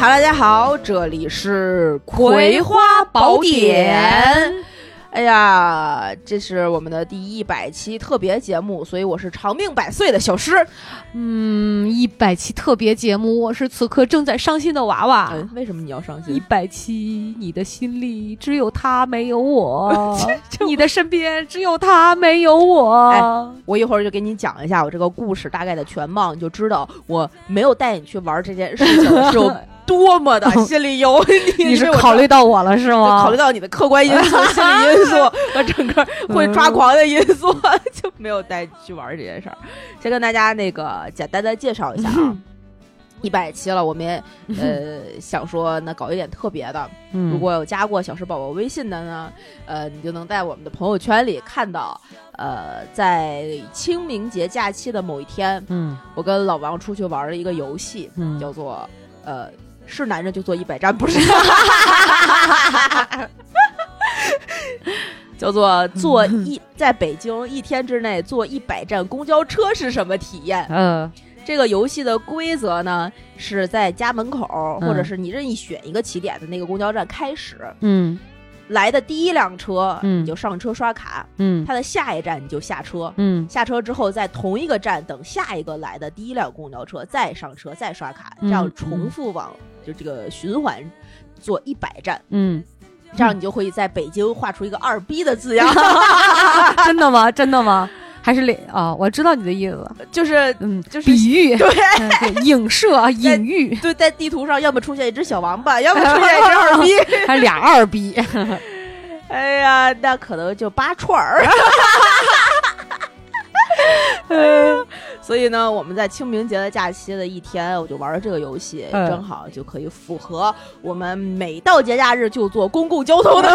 哈喽，大家好，这里是《葵花宝典》。哎呀，这是我们的第一百期特别节目，所以我是长命百岁的小诗。嗯，一百期特别节目，我是此刻正在伤心的娃娃。嗯，为什么你要伤心一？百期，你的心里只有他，没有我；你的身边只有他，没有我。哎我一会儿就给你讲一下我这个故事大概的全貌，你就知道我没有带你去玩这件事情是有多么的心里有你。你是考虑到我了是吗？考虑到你的客观因素、心理因素和整个会抓狂的因素，就没有带你去玩这件事儿。先跟大家那个简单的介绍一下啊，一百期了，我们也呃 想说那搞一点特别的。嗯如果有加过小石宝宝微信的呢，呃，你就能在我们的朋友圈里看到，呃，在清明节假期的某一天，嗯我跟老王出去玩了一个游戏，嗯叫做呃，是男人就坐一百站，不是，叫做坐一在北京一天之内坐一百站公交车是什么体验？嗯。这个游戏的规则呢，是在家门口、嗯或者是你任意选一个起点的那个公交站开始，嗯。来的第一辆车，嗯。你就上车刷卡，嗯。它的下一站你就下车。嗯。下车之后，在同一个站等下一个来的第一辆公交车，再上车，再刷卡，这嗯样重复往就这个循环做一百站，嗯，这样你就会在北京画出一个二逼的字样，真的吗？真的吗？还是脸啊？我知道你的意思，就是嗯，就是比喻，对嗯对，影射啊，隐喻，对，在地图上要么出现一只小王八，要么出现一只二逼。还俩二逼，哎呀，那可能就八串儿。所以呢，我们在清明节的假期的一天，我就玩了这个游戏，嗯正好就可以符合我们每到节假日就坐公共交通的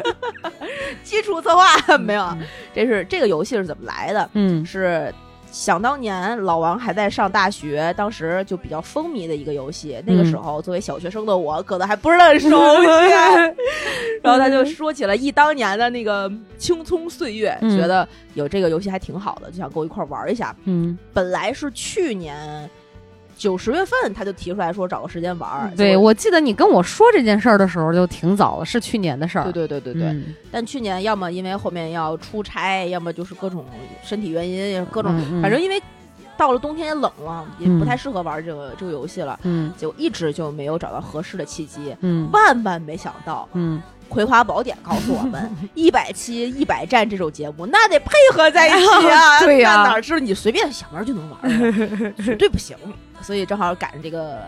基础策划。没有啊，这是这个游戏是怎么来的？嗯是想当年老王还在上大学，当时就比较风靡的一个游戏。那个时候，作为小学生的我，可能还不是很熟悉。然后他就说起了忆当年的那个青葱岁月，嗯觉得有这个游戏还挺好的，就想跟我一块儿玩一下。嗯，本来是去年九十月份，他就提出来说找个时间玩儿。对，我记得你跟我说这件事儿的时候就挺早了，是去年的事儿。对对对对对。嗯但去年要么因为后面要出差，要么就是各种身体原因，各种、反正因为到了冬天也冷了，也嗯不太适合玩这个、这个游戏了，嗯就一直就没有找到合适的契机。嗯万万没想到，嗯，《葵花宝典》告诉我们，一百期一百站这种节目，那得配合在一起啊！对呀那哪是你随便想玩就能玩对不行。所以正好赶上这个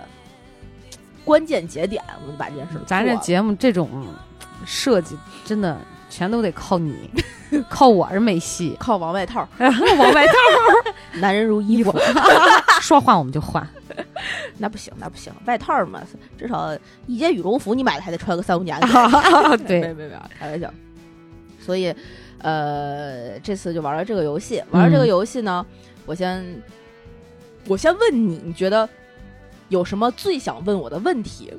关键节点，我们把这件事咱这节目这种设计真的全都得靠你，靠我是没戏。靠王外套，王外套 男人如衣服，说换我们就换。那不行，那不行，外套嘛，至少一件羽绒服你买了还得穿个三五年。没对，没没，开玩笑。所以，呃，这次就玩了这个游戏。玩了这个嗯游戏呢，我先我先问你，你觉得有什么最想问我的问题？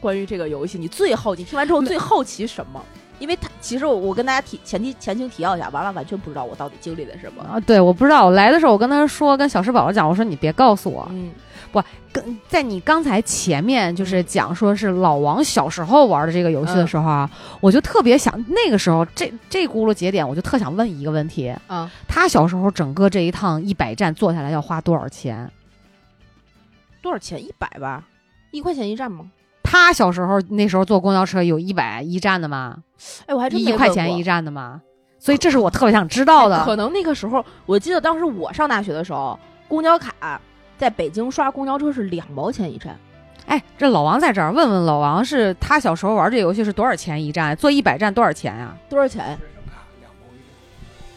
关于这个游戏，你最好，你听完之后最好奇什么？因为他其实我我跟大家提前提前情提要一下，完了完全不知道我到底经历了什么。啊，对，我不知道，我来的时候我跟他说，跟小石宝宝讲，我说你别告诉我，嗯不跟在你刚才前面就是讲说是老王小时候玩的这个游戏的时候啊，我就特别想那个时候这这轱辘节点，我就特想问一个问题：啊，他小时候整个这一趟一百站坐下来要花多少钱？多少钱？一百吧，一块钱一站吗？他小时候那时候坐公交车有一百一站的吗？哎，我还真一块钱一站的吗？所以这是我特别想知道的。可能那个时候，我记得当时我上大学的时候，公交卡在北京刷公交车是两毛钱一站。哎，这老王在这儿问问老王，是他小时候玩这游戏是多少钱一站？坐一百站多少钱呀、多少钱？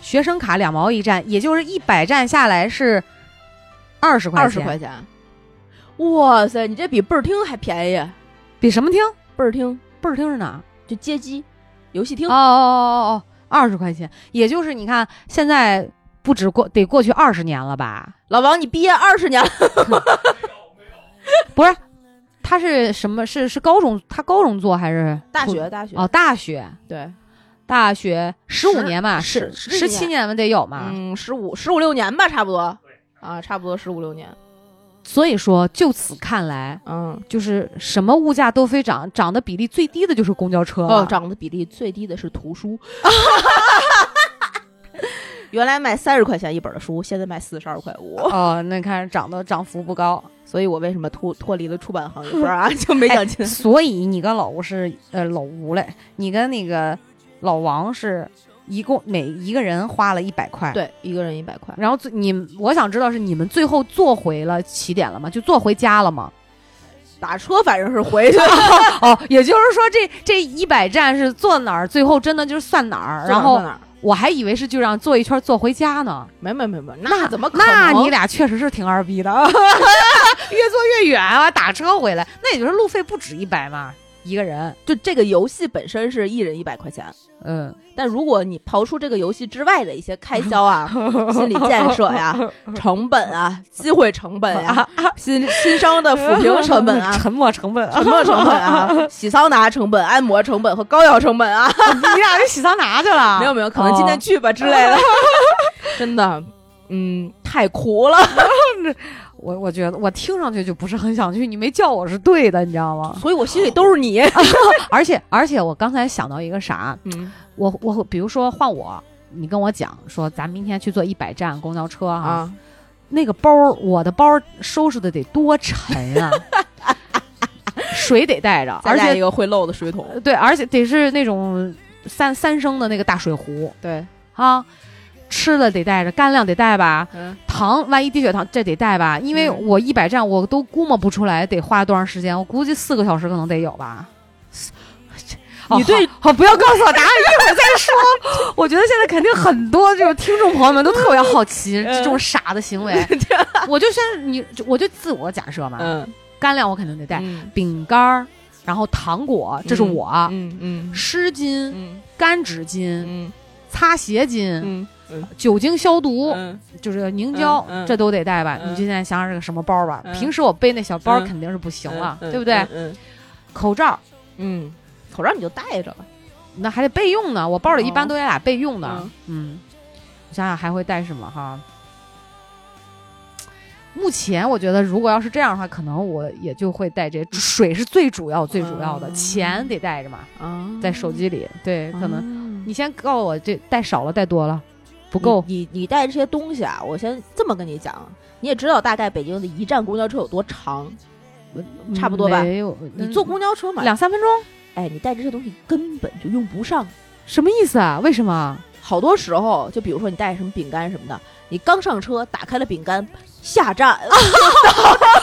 学生卡两毛一站，也就是一百站下来是二十块钱。二十块钱。哇塞，你这比倍儿厅还便宜！比什么厅？倍儿厅倍儿厅是哪？就街机游戏厅哦哦哦哦哦，二十块钱，也就是你看现在不止过得过去二十年了吧？老王，你毕业二十年了，不是，他是什么？是是高中？他高中做还是大学大学哦，大学对，大学十五年吧，十十七年吧得有嘛。嗯，十五十五六年吧，差不多啊，差不多十五六年。所以说，就此看来，嗯，就是什么物价都飞涨，涨的比例最低的就是公交车哦，了。涨的比例最低的是图书。原来卖三十块钱一本的书，现在卖四十二块五，哦，那看涨的涨幅不高，所以我为什么脱脱离了出版行业？不 就没讲清。所以你跟老吴是呃老吴嘞，你跟那个老王是一共每一个人花了一百块。。对，一个人一百块。然后最你我想知道是你们最后坐回了起点了吗？就坐回家了吗？打车反正是回去了，哦，也就是说这这一百站是坐哪儿，最后真的就是算哪儿。然后？我还以为是就让坐一圈坐回家呢。没没没没，那怎么可能？那你俩确实是挺二逼的，越坐越远啊，打车回来，那也就是路费不止一百嘛，一个人。就这个游戏本身是一人一百块钱，嗯，但如果你刨出这个游戏之外的一些开销啊、心理建设呀、成本啊、机会成本呀、新新生的抚平 成本啊、沉没成本，沉没成本啊、洗桑拿成本、按摩成本和膏药成本啊，你俩去洗桑拿去了？没有没有，可能今天去吧之类的，真的，嗯，太苦了。我我觉得我听上去就不是很想去，你没叫我是对的，你知道吗？所以我心里都是你。而且而且我刚才想到一个啥，嗯我我比如说换我，你跟我讲说咱明天去坐一百站公交车哈、啊，那个包儿我的包儿收拾的得多沉啊，水得带着，而且个会漏的水桶。对，而且得是那种三三升的那个大水壶对，啊。吃的得带着，干粮得带吧，嗯，糖万一低血糖这得带吧，因为嗯。我一百站我都估摸不出来得花多长时间，我估计四个小时可能得有吧。你对哦好好不要告诉我答案，一会儿再说。我觉得现在肯定很多这种听众朋友们都特别好奇嗯。这种傻的行为。我就先你，我就自我假设嘛，嗯，干粮我肯定得带，嗯。饼干儿，然后糖果，这是我，嗯嗯。湿巾、嗯。干纸巾、嗯。擦鞋巾、嗯酒精消毒，嗯就是凝胶，这都得带吧？嗯你就现在想想是个什么包吧？嗯平时我背那小包嗯肯定是不行了，嗯对不对？嗯口罩嗯，口罩你就带着吧。那还得备用呢，我包里一般哦都有俩备用的。嗯嗯，我想想还会带什么哈？目前我觉得，如果要是这样的话，可能我也就会带这水是最主要、最主要的，嗯钱得带着嘛，啊在手机里。对，可能能你先告诉我这带少了，带多了，不够。你你你带这些东西啊，我先这么跟你讲，你也知道大概北京的一站公交车有多长，差不多吧没有，你坐公交车嘛，两三分钟，哎，你带这些东西根本就用不上。什么意思啊？为什么？好多时候，就比如说你带什么饼干什么的，你刚上车打开了饼干，下站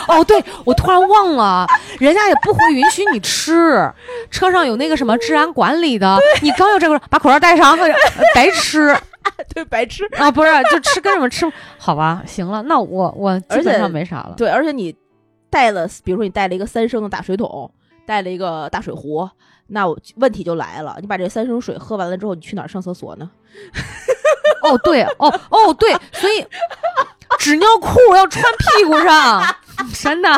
哦，对，我突然忘了，人家也不会允许你吃，车上有那个什么治安管理的，你刚有这个，把口罩戴上，呃白吃 对，白痴。啊，不是，就吃跟什么吃，好吧，行了，那我我基本上没啥了。对，而且你带了，比如说你带了一个三升的大水桶，带了一个大水壶，那我问题就来了，你把这三升水喝完了之后，你去哪儿上厕所呢？哦，对，哦哦对，所以纸尿裤要穿屁股上，真的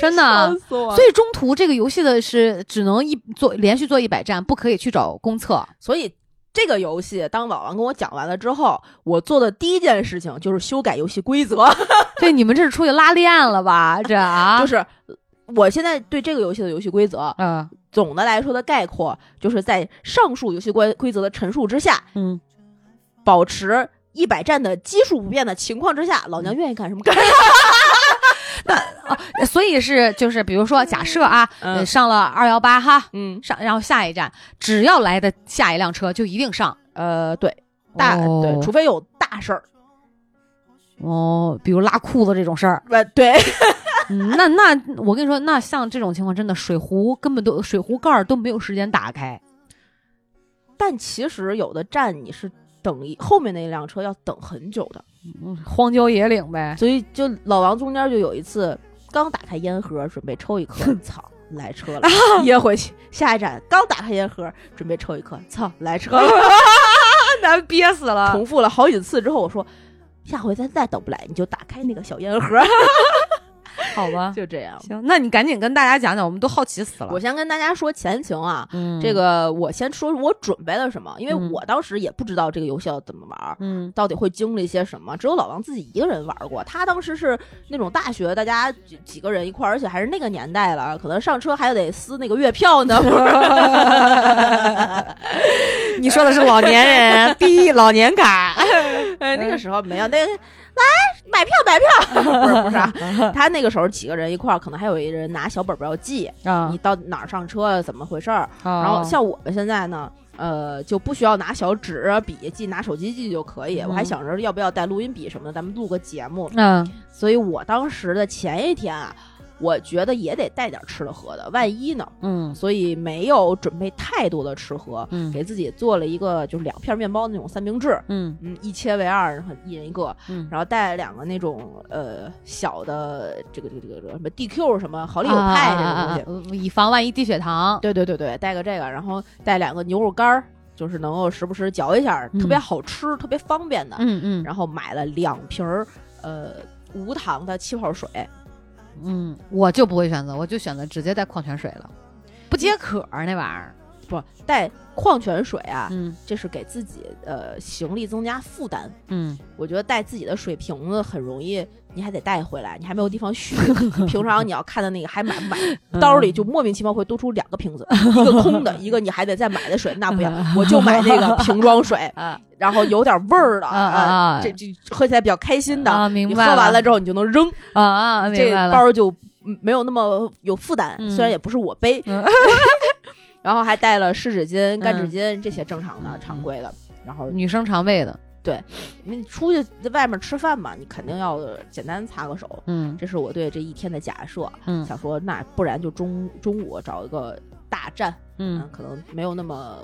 真的。所以中途这个游戏的是只能一做连续做一百站，不可以去找公厕。所以这个游戏，当老王跟我讲完了之后，我做的第一件事情就是修改游戏规则，对，你们这是出去拉练了吧？这啊，就是我现在对这个游戏的游戏规则，嗯总的来说的概括，就是在上述游戏规规则的陈述之下，嗯，保持一百战的基数不变的情况之下，老娘愿意干什么干什么。所以是就是比如说假设啊，上了二幺八哈，嗯，上然后下一站只要来的下一辆车就一定上呃，对，大、哦对，除非有大事儿，哦，比如拉裤子这种事儿。呃，对，嗯，那那我跟你说，那像这种情况，真的水壶根本都水壶盖儿都没有时间打开。但其实有的站你是等一后面那辆车要等很久的，嗯，荒郊野岭呗。所以就老王中间就有一次刚打开烟盒准备抽一颗，操，来车了，噎回去。下一站刚打开烟盒准备抽一颗，操，来车了。难憋死了重复了好几次之后，我说下回咱再等不来，你就打开那个小烟盒。好吧，就这样。行，那你赶紧跟大家讲讲，我们都好奇死了。我先跟大家说前情啊，嗯，这个我先说我准备了什么，因为嗯我当时也不知道这个游戏要怎么玩儿。嗯到底会经历些什么？只有老王自己一个人玩过。他当时是那种大学，大家几几个人一块儿，而且还是那个年代了，可能上车还得撕那个月票呢。你说的是老年人逼老年卡，哎，那个时候没有那个来买票买票，不是不是啊，他那个时候几个人一块儿，可能还有一人拿小本本要记，啊你到哪儿上车怎么回事儿。然然后像我们现在呢。呃，就不需要拿小纸啊笔记，拿手机记就可以。我还嗯想着要不要带录音笔什么的，咱们录个节目。嗯所以我当时的前一天啊，我觉得也得带点吃的喝的，万一呢？嗯。所以没有准备太多的吃喝，嗯。给自己做了一个就是两片面包的那种三明治，嗯。嗯，一切为二，然后一人一个，嗯，然后带了两个那种呃小的这个这个这个这个什么 DQ 什么好利友派这种东西，西，以防万一低血糖。对对对对，带个这个，然后带两个牛肉干儿，就是能够时不时嚼一下，嗯特别好吃，特别方便的。嗯嗯。然后买了两瓶儿呃无糖的气泡水，嗯，我就不会选择，我就选择直接带矿泉水了，不解渴那玩意儿。不带矿泉水啊，嗯这是给自己呃行李增加负担。嗯我觉得带自己的水瓶子很容易，你还得带回来，你还没有地方续。平常你要看的那个还买不买，嗯兜里就莫名其妙会多出两个瓶子，一个空的，一个你还得再买的水，那不要，我就买那个瓶装水，啊然后有点味儿的，这这喝起来比较开心的。你白喝完了之后你就能扔，啊啊，这。包就嗯没有那么有负担，嗯虽然也不是我背，嗯 然后还带了湿纸巾、干纸嗯巾这些正常的、嗯常规的。然后女生常备的，对你出去在外面吃饭嘛，你肯定要简单擦个手。嗯这是我对这一天的假设，嗯想说那不然就中中午找一个大站，嗯可能没有那么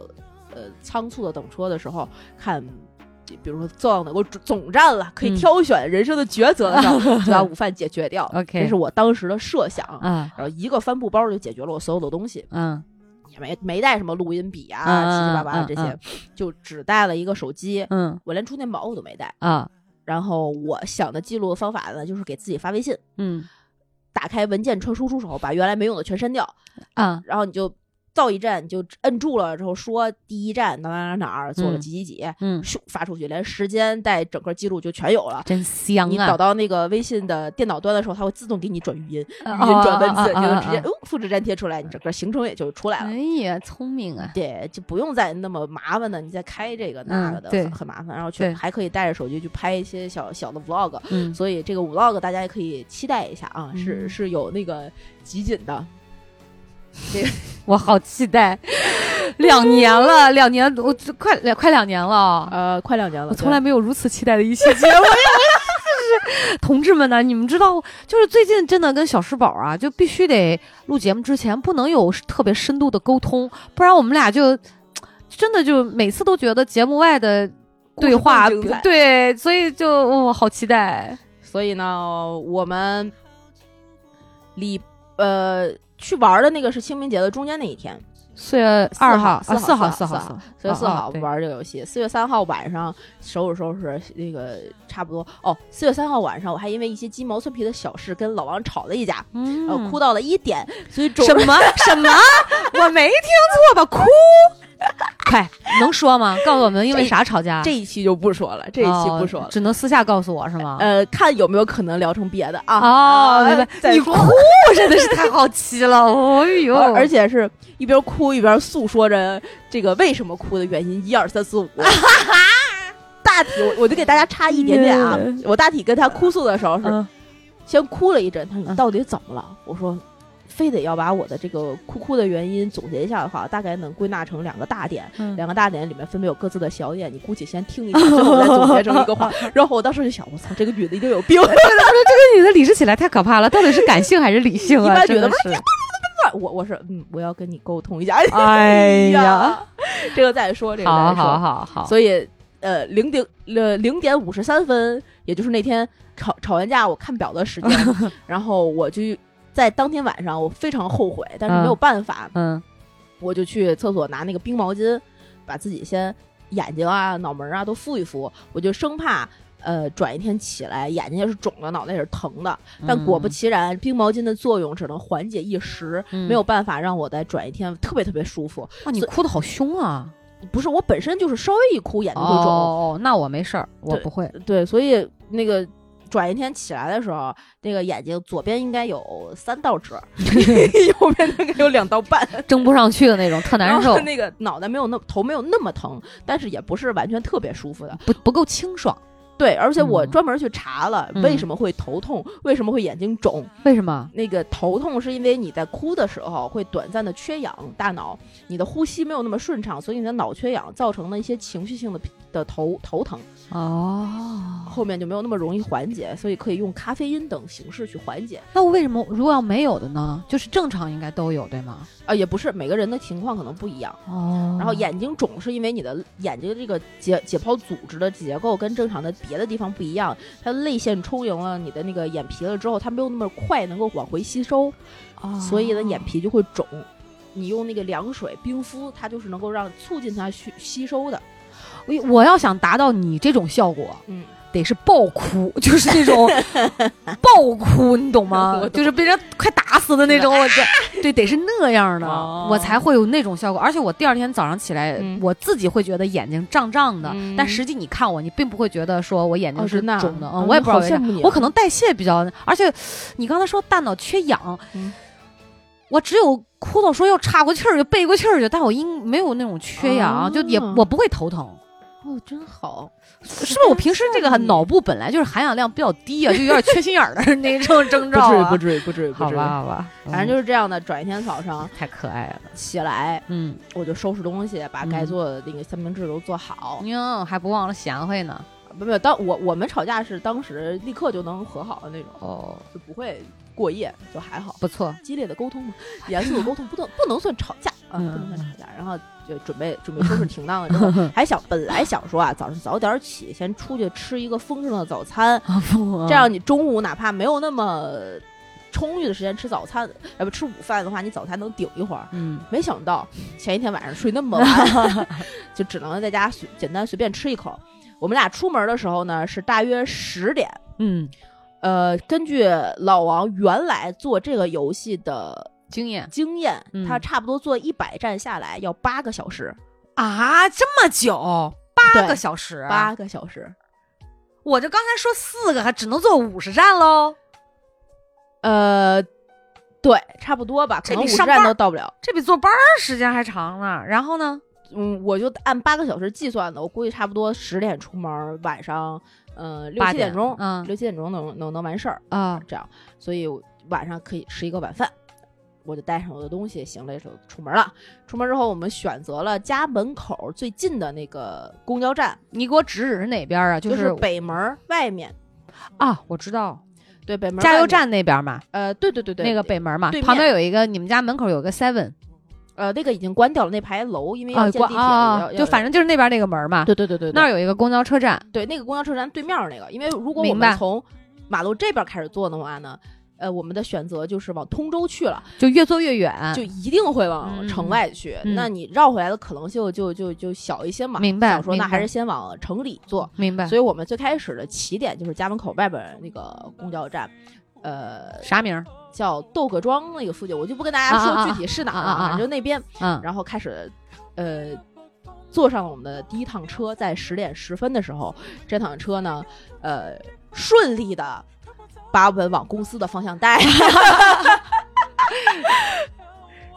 呃仓促的等车的时候看。比如说坐到哪个总总站了，可以嗯挑选人生的抉择的时候，就把午饭解决掉。OK 这是我当时的设想。嗯然后一个帆布包就解决了我所有的东西，嗯也没没带什么录音笔啊、嗯七七八八的这些，嗯。就只带了一个手机，嗯。我连充电宝我都没带。啊。然后我想的记录的方法呢，就是给自己发微信，嗯。打开文件传输出手，把原来没用的全删掉，啊。然后你就到一站你就摁住了之后说第一站哪哪哪哪儿做了嗯几几几，嗯，咻发出去，连时间带整个记录就全有了。真香啊！你导到那个微信的电脑端的时候，它会自动给你转语音，啊语音转文字，你就直接哦复制粘贴出来，你整个行程也就出来了。哎呀，聪明啊！对，就不用再那么麻烦的，你再开这个那个的，嗯对很很麻烦。然后去对还可以带着手机去拍一些小小的 vlog，嗯所以这个 vlog 大家也可以期待一下啊，是嗯是有那个集锦的。我好期待，两年了，两年，我快两快两年了，呃，快两年了，我从来没有如此期待的一期节目。就 是同志们呢，你们知道，就是最近真的跟小石宝啊，就必须得录节目之前不能有特别深度的沟通，不然我们俩就真的就每次都觉得节目外的对话对，所以就我、好期待。所以呢，我们礼呃去玩的那个是清明节的中间那一天，四月二号四啊，四号，四四号，四月四号玩这个游戏。四月三号晚上收拾收拾那个差不多哦。四月三号晚上我还因为一些鸡毛蒜皮的小事跟老王吵了一架，嗯然后哭到了一点，所以什么 什么？我没听错吧？哭？快能说吗？告诉我们因为啥吵架？这一期就不说了，这一期不说了。哦只能私下告诉我是吗？呃，看有没有可能聊成别的啊？哦，明白。你哭真的是太好奇了，哎呦！而而且是一边哭一边诉说着这个为什么哭的原因，一二三四五。大体我我就给大家插一点点啊，我大体跟他哭诉的时候是嗯先哭了一阵，他说到底怎么了？我说。非得要把我的这个哭哭的原因总结一下的话，大概能归纳成两个大点。嗯两个大点里面分别有各自的小点，你姑且先听一下，最后再总结成一个话。然后我当时就想，我操，这个女的一定有病。这个女的理智起来太可怕了，到底是感性还是理性啊？一般觉得真的是，我我是嗯，我要跟你沟通一下。哎呀，，这个再说，这个再说。好好好，所以呃，零点呃零点五十三分，也就是那天吵吵完架，我看表的时间，然后我就在当天晚上，我非常后悔，但是没有办法，嗯我就去厕所拿那个冰毛巾，把自己先眼睛啊、脑门啊都敷一敷，我就生怕。呃，转一天起来眼睛也是肿的，脑袋也是疼的。但果不嗯其然，冰毛巾的作用只能缓解一时，嗯没有办法让我再转一天特别特别舒服。哇，你哭的好凶啊！不是我本身就是稍微一哭眼睛会肿，哦，那我没事儿，我不会。对，所以那个转一天起来的时候，那个眼睛左边应该有三道褶，右边大概有两道半，睁不上去的那种，特难受那个脑袋没有那头没有那么疼，但是也不是完全特别舒服的。不不够清爽。对，而且我嗯专门去查了、嗯为什么会头痛，为什么会眼睛肿。为什么？那个头痛是因为你在哭的时候会短暂的缺氧，大脑你的呼吸没有那么顺畅，所以你的脑缺氧造成了一些情绪性的的头头疼，哦，后面就没有那么容易缓解，所以可以用咖啡因等形式去缓解。那我为什么如果要没有的呢？就是正常应该都有，对吗？啊、也不是每个人的情况可能不一样。哦然后眼睛肿是因为你的眼睛这个解解剖组织的结构跟正常的别的地方不一样，它泪腺充盈了你的那个眼皮了之后，它没有那么快能够往回吸收，哦所以呢眼皮就会肿。你用那个凉水冰敷，它就是能够让促进它吸吸收的。我我要想达到你这种效果，嗯，得是爆哭，就是那种 爆哭，你懂吗？就是被人快打死的那种，我这对得是那样的，哦。我才会有那种效果。而且我第二天早上起来，嗯。我自己会觉得眼睛胀胀的，嗯。但实际你看我，你并不会觉得说我眼睛是肿的，嗯我也不知道为啥我可能代谢比较，而且你刚才说大脑缺氧，嗯。我只有哭到说要岔过气儿就背过气儿去，但我应没有那种缺氧，哦。就也我不会头疼。哦，真好。是不是我平时这个脑部本来就是含氧量比较低啊，就有点缺心眼儿的 那种征兆、啊。至于，不至于，好吧，，好吧，反正就是是这样的。转一天早上太可爱了。起来，嗯，我就收拾东西，把该嗯做的那个三明治都做好。哟，还不忘了贤惠呢。不不，当我我们吵架是当时立刻就能和好的那种，哦，就不会过夜，就还好。不错。激烈的沟通嘛，严肃的沟通不能不能算吵架啊，不嗯能算吵架。然后就准备准备收拾停当了之后，还想本来想说啊，早上早点起，先出去吃一个丰盛的早餐，这样你中午哪怕没有那么充裕的时间吃早餐，要不吃午饭的话，你早餐能顶一会儿。嗯，没想到前一天晚上睡那么晚，就只能在家随简单随便吃一口。我们俩出门的时候呢，是大约十点。嗯，呃，根据老王原来做这个游戏的经验经验，嗯他差不多做一百站下来要八个小时，啊，这么久，八对个小时，八个小时。我就刚才说四个，还只能坐五十站喽。呃，对，差不多吧，可这能五十站都到不了。这比坐班儿时间还长呢。然后呢？嗯，我就按八个小时计算的，我估计差不多十点出门，晚上呃六八七点钟，嗯六七点钟能能能完事儿。啊，这样，所以我晚上可以吃一个晚饭，我就带上我的东西，行了，就出门了。出门之后，我们选择了家门口最近的那个公交站，你给我指指是哪边儿啊？就是是北门外面。啊，我知道，对，北门。加油站那边嘛，呃，对对对对，那个北门嘛旁边有一个，你们家门口有个 Seven 呃那个已经关掉了那排楼，因为啊，要建地铁，就反正就是那边那个门嘛，对对对对，那儿有一个公交车站，对那个公交车站对面儿那个，因为如果我们从马路这边开始坐的话呢，呃，我们的选择就是往通州去了，就越坐越远，就一定会往嗯城外去。嗯那你绕回来的可能性就就就小一些嘛。明白想说那还是先往城里坐。明白？所以我们最开始的起点就是家门口外边那个公交站，呃，啥名儿？叫窦各庄那个附近，我就不跟大家说具体是哪了，啊啊啊反正就那边。嗯，然后开始，呃。坐上了我们的第一趟车，在十点十分的时候，这趟车呢，呃，顺利的把我们往公司的方向带。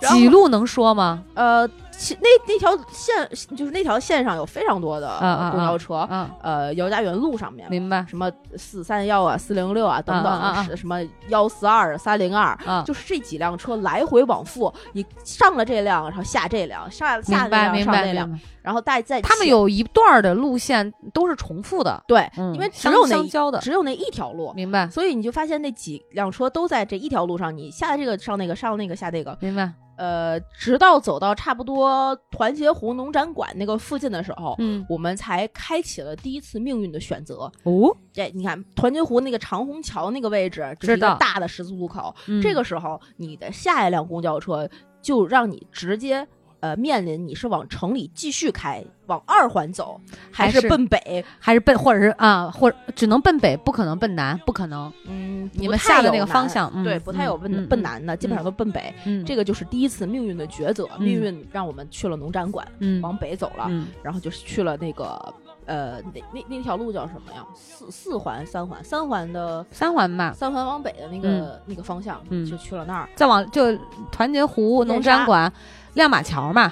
几路能说吗？呃，其那那条线就是那条线上有非常多的公交车，嗯，呃，姚家园路上面。明白。什么四三幺啊、四零六啊等等，什么幺四二、三零二，啊，就是这几辆车来回往复，你上了这辆，然后下这辆，下下那辆，上那辆。然后再再他们有一段儿的路线都是重复的，对，嗯因为只有那相交的，只有那一条路，明白所以你就发现那几辆车都在这一条路上，你下这个上那个，上那个下那个，明白。呃，直到走到差不多团结湖农展馆那个附近的时候，嗯，我们才开启了第一次命运的选择。哦，这你看，团结湖那个长虹桥那个位置，这是一个知道大的十字路口。嗯这个时候，你的下一辆公交车就让你直接呃面临你是往城里继续开，往二环走，还还是是奔北？还是奔，或者是啊，或者只能奔北，不可能奔南，不可能。嗯，你们下的那个方向嗯对，不太有奔、奔南的，基本上都奔北。嗯，这个就是第一次命运的抉择，嗯命运让我们去了农展馆，嗯往北走了，嗯然后就是去了那个呃那那那条路叫什么呀？四四环、三环、三环的三环吧，三环往北的那个、那个方向，嗯就去了那儿。再往就团结湖农展馆、亮马桥嘛，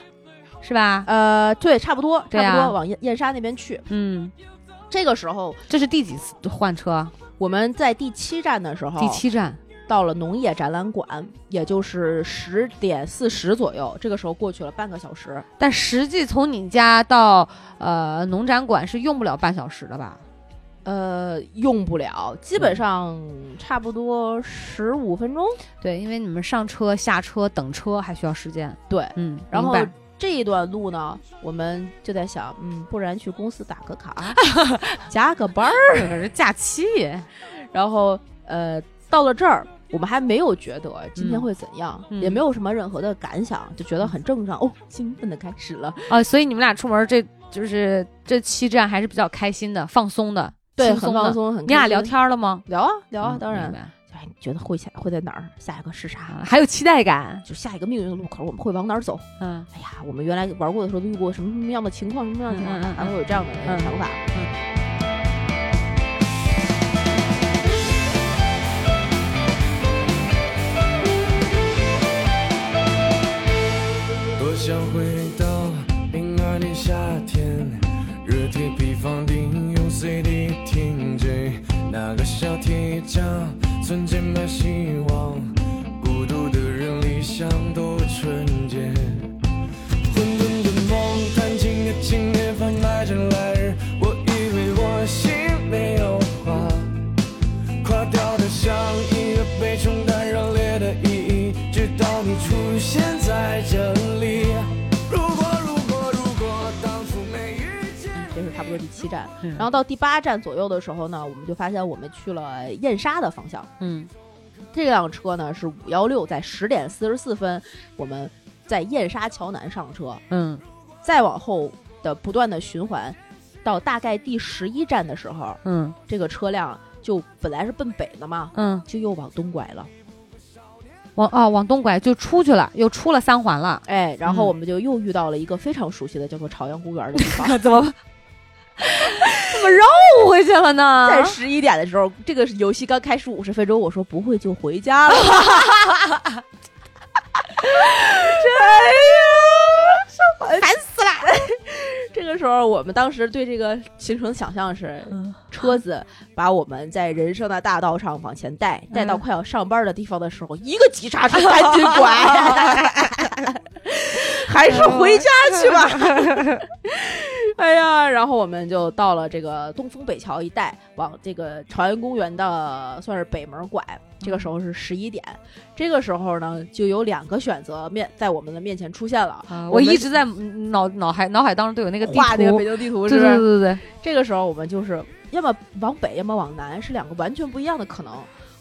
是吧？呃，对，差不多，差不多往燕燕莎那边去。嗯，这个时候这是第几次换车？我们在第七站的时候，第七站。到了农业展览馆，也就是十点四十左右。这个时候过去了半个小时，但实际从你家到呃农展馆是用不了半小时的吧？呃，用不了，基本上差不多十五分钟。对，因为你们上车、下车、等车还需要时间。对，嗯，然后这一段路呢，我们就在想，嗯，不然去公司打个卡，加个班儿。是假期，然后呃，到了这儿，我们还没有觉得今天嗯会怎样，嗯也没有什么任何的感想，就觉得很正常。哦，兴奋的开始了。啊，所以你们俩出门这就是这七站还是比较开心的、放松的，对，很放。松，很你俩聊天了吗？聊啊聊啊，嗯当然哎，你觉得会下会在哪儿？下一个是啥？啊，还有期待感。就下一个命运的路口，我们会往哪儿走？嗯哎呀，我们原来玩过的时候都遇过什么什么样的情况，什么样的情况，嗯嗯嗯还会有这样的嗯想法。嗯多想回到零二年夏天，热铁皮房顶用 CD 那个小铁匠，存钱买希望，孤独的人理想多纯七站，嗯然后到第八站左右的时候呢，我们就发现我们去了燕莎的方向。嗯这辆车呢是五幺六，在十点四十四分，我们在燕莎桥南上车，嗯再往后的不断的循环，到大概第十一站的时候，嗯这个车辆就本来是奔北的嘛，嗯，就又往东拐了。往啊往东拐就出去了，又出了三环了。哎，然后嗯我们就又遇到了一个非常熟悉的叫做朝阳公园的地方。怎么 怎么绕回去了呢？在十一点的时候，这个游戏刚开始五十分钟，我说不会就回家了。哎呀，烦死了！这个时候，我们当时对这个行程想象是，嗯车子把我们在人生的大道上往前带，带到快要上班的地方的时候，一个急刹车，赶紧拐，还是回家去吧。哎呀，然后我们就到了这个东风北桥一带，往这个朝阳公园的算是北门拐。这个时候是十一点，这个时候呢，就有两个选择面在我们的面前出现了。啊我一直在脑脑海脑海当中都有那个地画那个图北京地图，是？对对对对，这个时候我们就是要么往北，要么往南，是两个完全不一样的可能。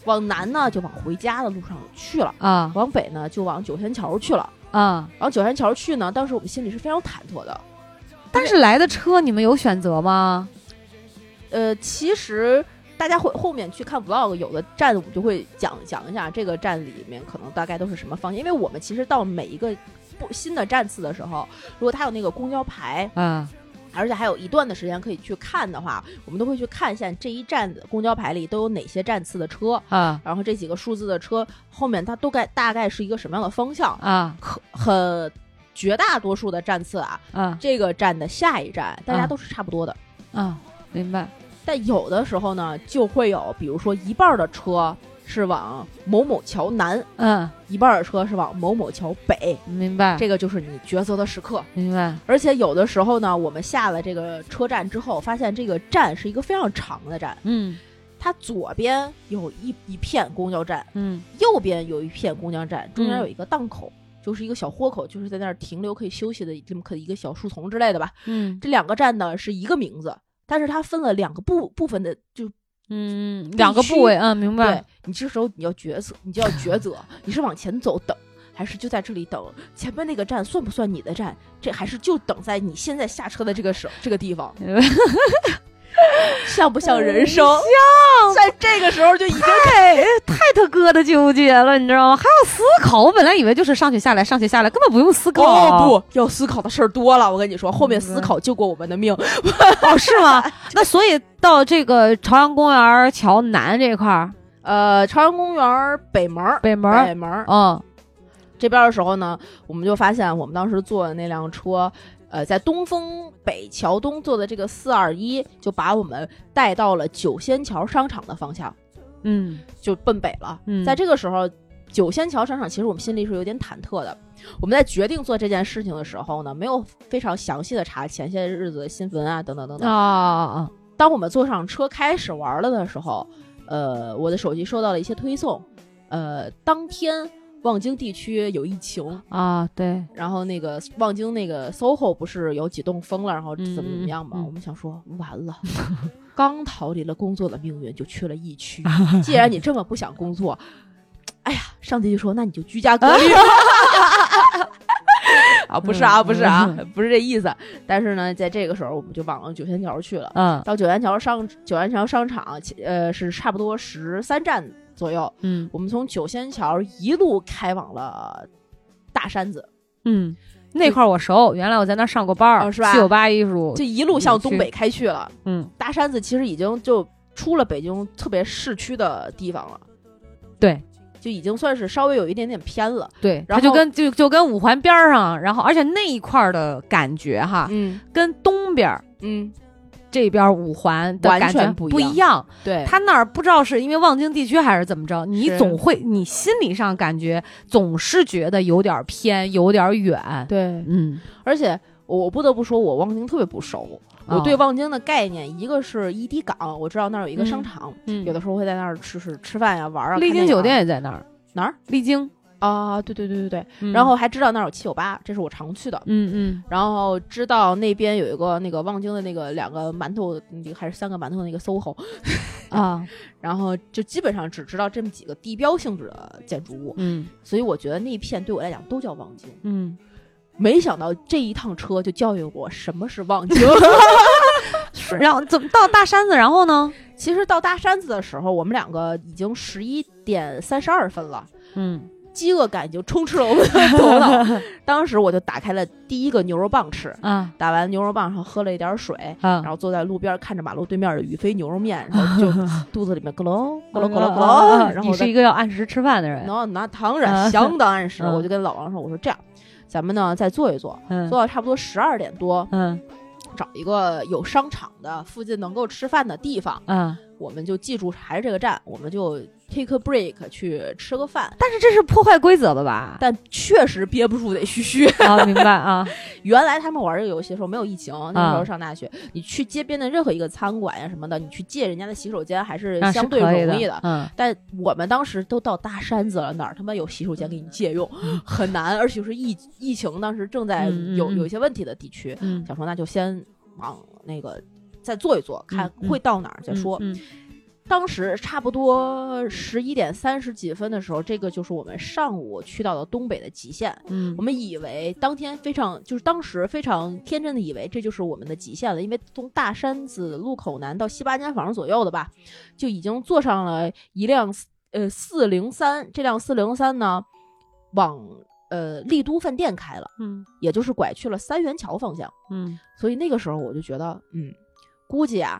往南呢，就往回家的路上去了；啊往北呢，就往九仙桥去了。啊！往九仙桥去呢，当时我们心里是非常忐忑的。但是来的车你们有选择吗？呃，其实大家会后面去看 vlog，有的站我们就会讲讲一下这个站里面可能大概都是什么方向，因为我们其实到每一个不新的站次的时候，如果它有那个公交牌，嗯。而且还有一段的时间可以去看的话，我们都会去看一下这一站的公交牌里都有哪些站次的车，啊然后这几个数字的车后面它都该大概是一个什么样的方向，啊可很绝大多数的站次啊，啊这个站的下一站大家啊都是差不多的。啊！明白但有的时候呢，就会有，比如说一半儿的车是往某某桥南，嗯，一半儿的车是往某某桥北，明白这个就是你抉择的时刻。明白而且有的时候呢，我们下了这个车站之后，发现这个站是一个非常长的站，嗯它左边有一一片公交站，嗯右边有一片公交站，中间嗯有一个档口。就是一个小豁口，就是在那儿停留可以休息的这么可一个小树丛之类的吧。嗯这两个站呢是一个名字，但是它分了两个部部分的，就嗯，两个部位，嗯，明对白。你这时候你要抉择，你就要抉择，你是往前走等，还是就在这里等？前面那个站算不算你的站？这还是就等在你现在下车的这个时这个地方？像不像人生？像在这个时候就已经太 太他哥的纠结了，你知道吗？还要思考。我本来以为就是上去下来，上去下来，根本不用思考。哦不，要思考的事儿多了。我跟你说，后面思考救过我们的命。哦，是吗？那所以到这个朝阳公园桥南这块儿，呃，朝阳公园北门，北门北门嗯这边的时候呢，我们就发现我们当时坐的那辆车。呃，在东风北桥东坐的这个四二一，就把我们带到了九仙桥商场的方向，嗯就奔北了。嗯在这个时候，九仙桥商场其实我们心里是有点忐忑的。我们在决定做这件事情的时候呢，没有非常详细的查前些日子的新闻啊，等等等等。啊啊当我们坐上车开始玩了的时候，呃，我的手机收到了一些推送，呃，当天望京地区有疫情，啊啊！对，然后那个望京那个 SOHO 不是有几栋封了，然后怎么怎么样嘛？嗯嗯嗯我们想说完了，刚逃离了工作的命运，就去了疫区。既然你这么不想工作，哎呀，上帝就说那你就居家隔离。啊，不是啊，不是啊，不是这意思。但是呢，在这个时候，我们就往九仙桥去了。嗯到九仙桥商九仙桥商场，呃是差不多十三站左右。嗯。我们从九仙桥一路开往了大山子，嗯，那块儿我熟，原来我在那儿上过班儿，哦是吧？七九八艺术，就一路向东北开去了。嗯，大山子其实已经就出了北京特别市区的地方了，对。就已经算是稍微有一点点偏了。对，然后它就跟就就跟五环边儿上，然后而且那一块儿的感觉哈，嗯。跟东边儿嗯，这边五环的完感觉不全不一样。他那儿不知道是因为望京地区还是怎么着，你总会你心理上感觉总是觉得有点偏，有点远。对，嗯，而且我我不得不说，我望京特别不熟。我哦对望京的概念，一个是伊堤港，我知道那儿有一个商场，嗯。有的时候会在那儿吃吃吃饭呀、玩啊。丽晶酒店也在那儿，哪儿？丽晶。啊？对对对对对。嗯然后还知道那儿有七九八，这是我常去的。嗯嗯然后知道那边有一个那个望京的那个两个馒头，那个还是三个馒头的那个 SOHO，啊然后就基本上只知道这么几个地标性质的建筑物，嗯所以我觉得那一片对我来讲都叫望京。嗯，没想到这一趟车就教育我什么是望京。然后怎么到大山子？然后呢？其实到大山子的时候，我们两个已经十一点三十二分了。嗯饥饿感已经充斥了我们的头脑，当时我就打开了第一个牛肉棒吃，啊打完牛肉棒，然后喝了一点水，啊然后坐在路边看着马路对面的宇飞牛肉面，然后就 肚子里面咯隆咯隆咯隆咯隆，然后你是一个要按时吃饭的人。那那当然啊相当按时，嗯我就跟老王说，我说这样，咱们呢再坐一坐，嗯。坐到差不多十二点多，嗯。找一个有商场的附近能够吃饭的地方，嗯，我们就记住还是这个站，我们就 take a break 去吃个饭。但是这是破坏规则的吧？但确实憋不住得嘘嘘。啊，明白啊。原来他们玩这个游戏的时候没有疫情，那个时候啊上大学，你去街边的任何一个餐馆呀什么的，你去借人家的洗手间还是相对容易的，嗯，但我们当时都到大山子了，哪儿他妈有洗手间给你借用，很难，而且是疫疫情当时正在有有一些问题的地区，嗯，想说那就先往那个再坐一坐，看会到哪儿再说。嗯当时差不多十一点三十几分的时候，这个就是我们上午去到的东北的极限。嗯我们以为当天非常，就是当时非常天真的以为这就是我们的极限了，因为从大山子路口南到西八间房左右的吧，就已经坐上了一辆呃四零三，这辆四零三呢往呃丽都饭店开了，嗯也就是拐去了三元桥方向。嗯所以那个时候我就觉得，嗯，估计啊，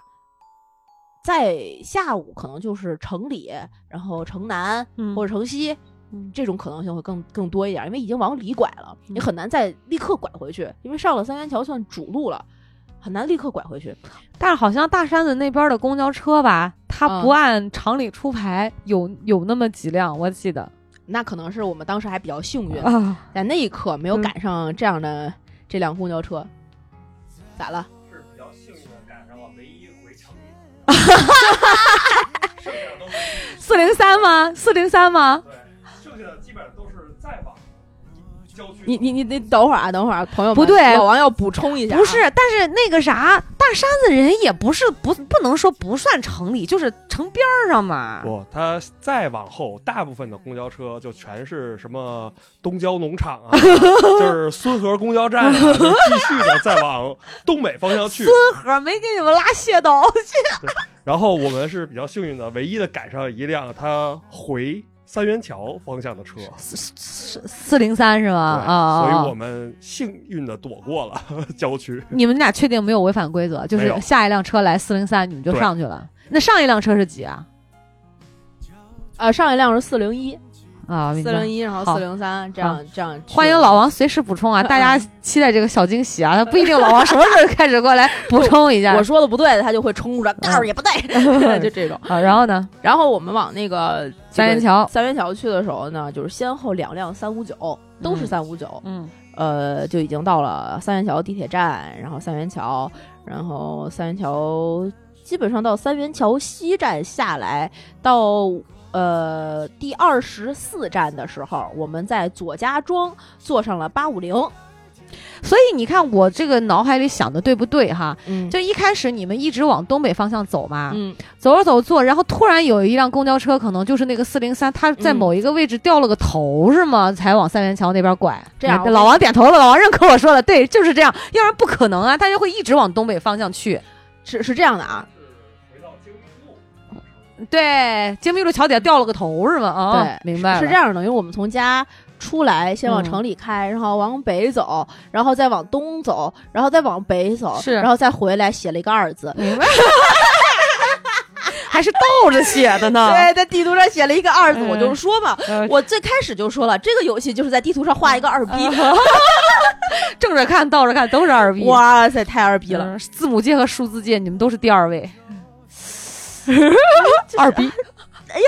在下午可能就是城里，然后城南嗯或者城西，嗯这种可能性会更更多一点，因为已经往里拐了，嗯你很难再立刻拐回去，因为上了三元桥算主路了，很难立刻拐回去。但是好像大山子那边的公交车吧，它嗯不按常理出牌，有有那么几辆，我记得那可能是我们当时还比较幸运，啊，在那一刻没有嗯赶上这样的这辆公交车。咋了？四零三吗？四零三吗？你你你你等会儿啊，等会儿啊，朋友们，不对老王要补充一下啊，不是，但是那个啥，大山子人也不是不不能说不算城里，就是城边儿上嘛。不，他再往后，大部分的公交车就全是什么东郊农场啊，就是孙河公交站啊，就继续的再往东北方向去。孙河没给你们拉蟹刀去然后我们是比较幸运的，唯一的赶上一辆他回三元桥方向的车，四四零三是吗？啊所以我们幸运的躲过了 郊区。你们俩确定没有违反规则？就是下一辆车来四零三，你们就上去了。那上一辆车是几啊？啊，上一辆是四零一，啊，四零。一，然后好四零三，这样这样。欢迎老王随时补充啊！嗯大家期待这个小惊喜啊！他不一定老王什么时候开始过来 补充一下我说的不对，他就会冲出来，告诉也不对，就这种。啊。然后呢，然后我们往那个三元桥，三元桥去的时候呢，就是先后两辆三五九，都是嗯三五九，嗯呃，就已经到了三元桥地铁站，然后三元桥，然后三元桥基本上到三元桥西站下来，到呃第二十四站的时候，我们在左家庄坐上了八五零，所以你看我这个脑海里想的对不对哈？嗯，就一开始你们一直往东北方向走嘛，嗯走着走着坐，然后突然有一辆公交车，可能就是那个四零三，它在嗯某一个位置掉了个头，是吗？才往三元桥那边拐。这样哎 老王点头了，老王认可我说的，对，就是这样，要不然不可能啊，他就会一直往东北方向去。是是这样的啊，对，京密路桥底下掉了个头是吗？啊、对，明白了。是这样的，因为我们从家。出来，先往嗯城里开，然后往北走，然后再往东走，然后再往北走，是然后再回来，写了一个二字。明白。还是倒着写的呢。对，在地图上写了一个二字，嗯我就说嘛，呃我最开始就说了，这个游戏就是在地图上画一个二逼，正着看、倒着看都是二逼。哇塞，太二逼了。嗯字母界和数字界，你们都是第二位。二逼，哎呀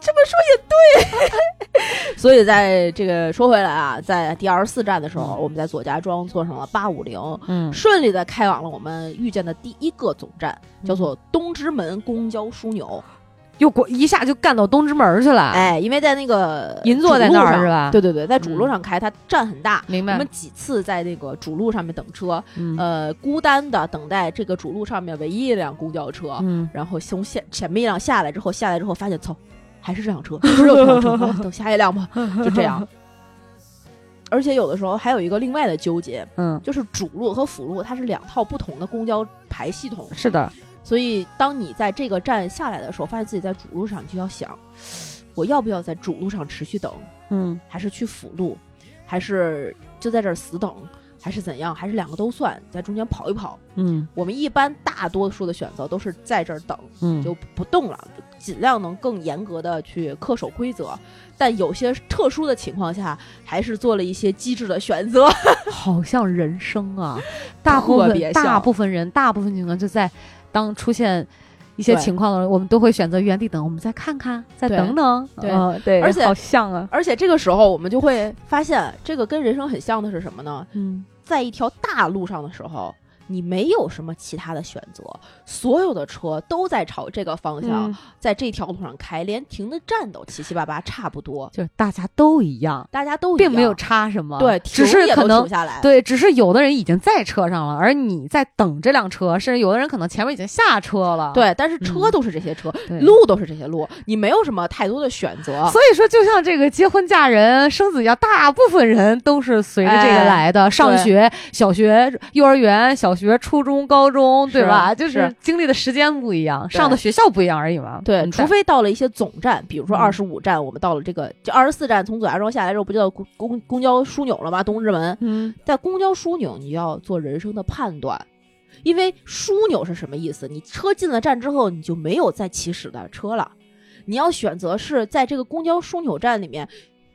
这么说也对。所以在这个说回来啊，在第二十四站的时候，我们在左家庄坐上了八五零，嗯顺利的开往了我们遇见的第一个总站，叫做东直门公交枢纽。又过一下就干到东直门去了。，哎，因为在那个银座在那儿是吧对对对，在主路嗯上开，它站很大。明白我们。几次在那个主路上面等车，嗯呃，孤单的等待这个主路上面唯一一辆公交车，嗯，然后从前前面一辆下来之后，下来之后发现，操，还是这辆车，只有这辆车，好等下一辆吧，就这样。而且有的时候还有一个另外的纠结，嗯，就是主路和辅路它是两套不同的公交牌系统，是的，所以当你在这个站下来的时候，发现自己在主路上，你就要想，我要不要在主路上持续等，嗯还是去辅路，还是就在这儿死等，还是怎样，还是两个都算，在中间跑一跑。嗯我们一般大多数的选择都是在这儿等，嗯，就不动了，尽量能更严格的去恪守规则。但有些特殊的情况下，还是做了一些机智的选择。好像人生啊，大部分大部分人，大部分情况就在当出现一些情况的时候，我们都会选择原地等，我们再看看，再等等。对嗯对，而且好像啊，而且这个时候，我们就会发现，这个跟人生很像的是什么呢？嗯在一条大路上的时候，你没有什么其他的选择，所有的车都在朝这个方向，嗯，在这条路上开，连停的站都七七八八差不多，就是大家都一样，大家都一样并没有差什么，对，只是可能。对，只是有的人已经在车上了，而你在等这辆车，甚至有的人可能前面已经下车了。对，但是车嗯都是这些车，对路都是这些路，你没有什么太多的选择。所以说，就像这个结婚嫁人、生子一样，大部分人都是随着这个哎来的。上学、小学、幼儿园、小学、初中、高中，对吧？就是是经历的时间不一样，上的学校不一样而已嘛。对，嗯除非到了一些总站，比如说嗯二十五站，我们到了这个就二十四站，从左家庄下来之后，不就到公公公交枢纽了吗？东直门，嗯在公交枢纽，你要做人生的判断，因为枢纽是什么意思？你车进了站之后，你就没有再起始的车了，你要选择是在这个公交枢纽站里面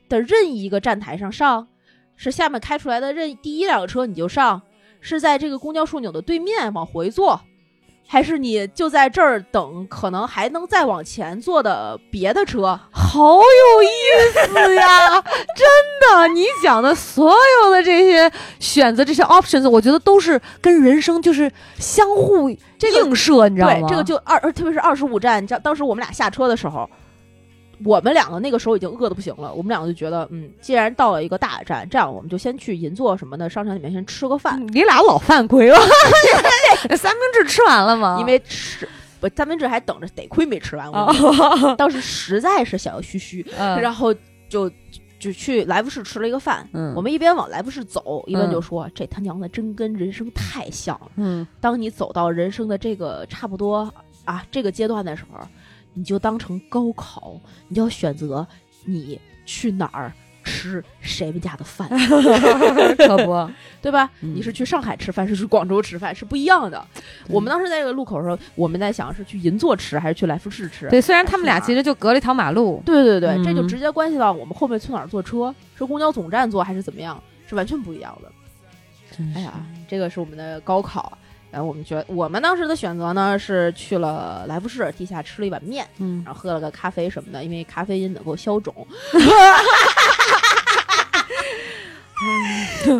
的任意一个站台上上，是下面开出来的任第一辆车你就上，是在这个公交枢纽的对面往回坐。还是你就在这儿等，可能还能再往前坐的别的车，好有意思呀！真的，你讲的所有的这些选择、这些 options，我觉得都是跟人生就是相互这个映射，你知道吗？对，这个就二，呃特别是二十五站，你知道当时我们俩下车的时候，我们两个那个时候已经饿的不行了，我们两个就觉得，嗯，既然到了一个大站，这样我们就先去银座什么的商场里面先吃个饭，你俩老犯规了，三明治吃完了吗？因为吃不三明治还等着，得亏没吃完。我当时实在是想要嘘嘘，嗯然后就就去来福士吃了一个饭。嗯我们一边往来福士走，一边嗯就说：“这他娘的真跟人生太像了。嗯当你走到人生的这个差不多啊这个阶段的时候，你就当成高考，你就要选择你去哪儿吃谁们家的饭，可不，对吧？嗯你是去上海吃饭，是去广州吃饭，是不一样的。我们当时在这个路口的时候，我们在想是去银座吃还是去来福士吃。对，虽然他们俩其实就隔了一条马路，对对对，嗯这就直接关系到我们后面去哪儿坐车，是公交总站坐还是怎么样，是完全不一样的。哎呀，这个是我们的高考。然后我们觉得，我们当时的选择呢是去了来福士地下吃了一碗面，嗯，然后喝了个咖啡什么的，因为咖啡因能够消肿。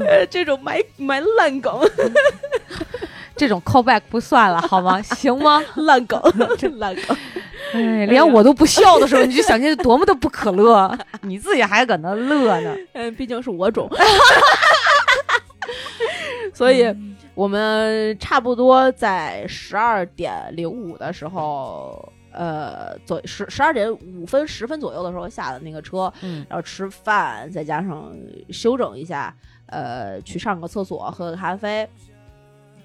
呃这种埋埋烂梗，这种 callback 不算了，好吗？行吗？烂梗，这烂梗。哎，连我都不笑的时候，你就想见多么的不可乐，你自己还搁那乐呢。嗯，毕竟是我肿，所以我们差不多在十二点零五的时候，呃，左十十二点五分十分左右的时候下的那个车，嗯然后吃饭，再加上休整一下，呃，去上个厕所，喝个咖啡，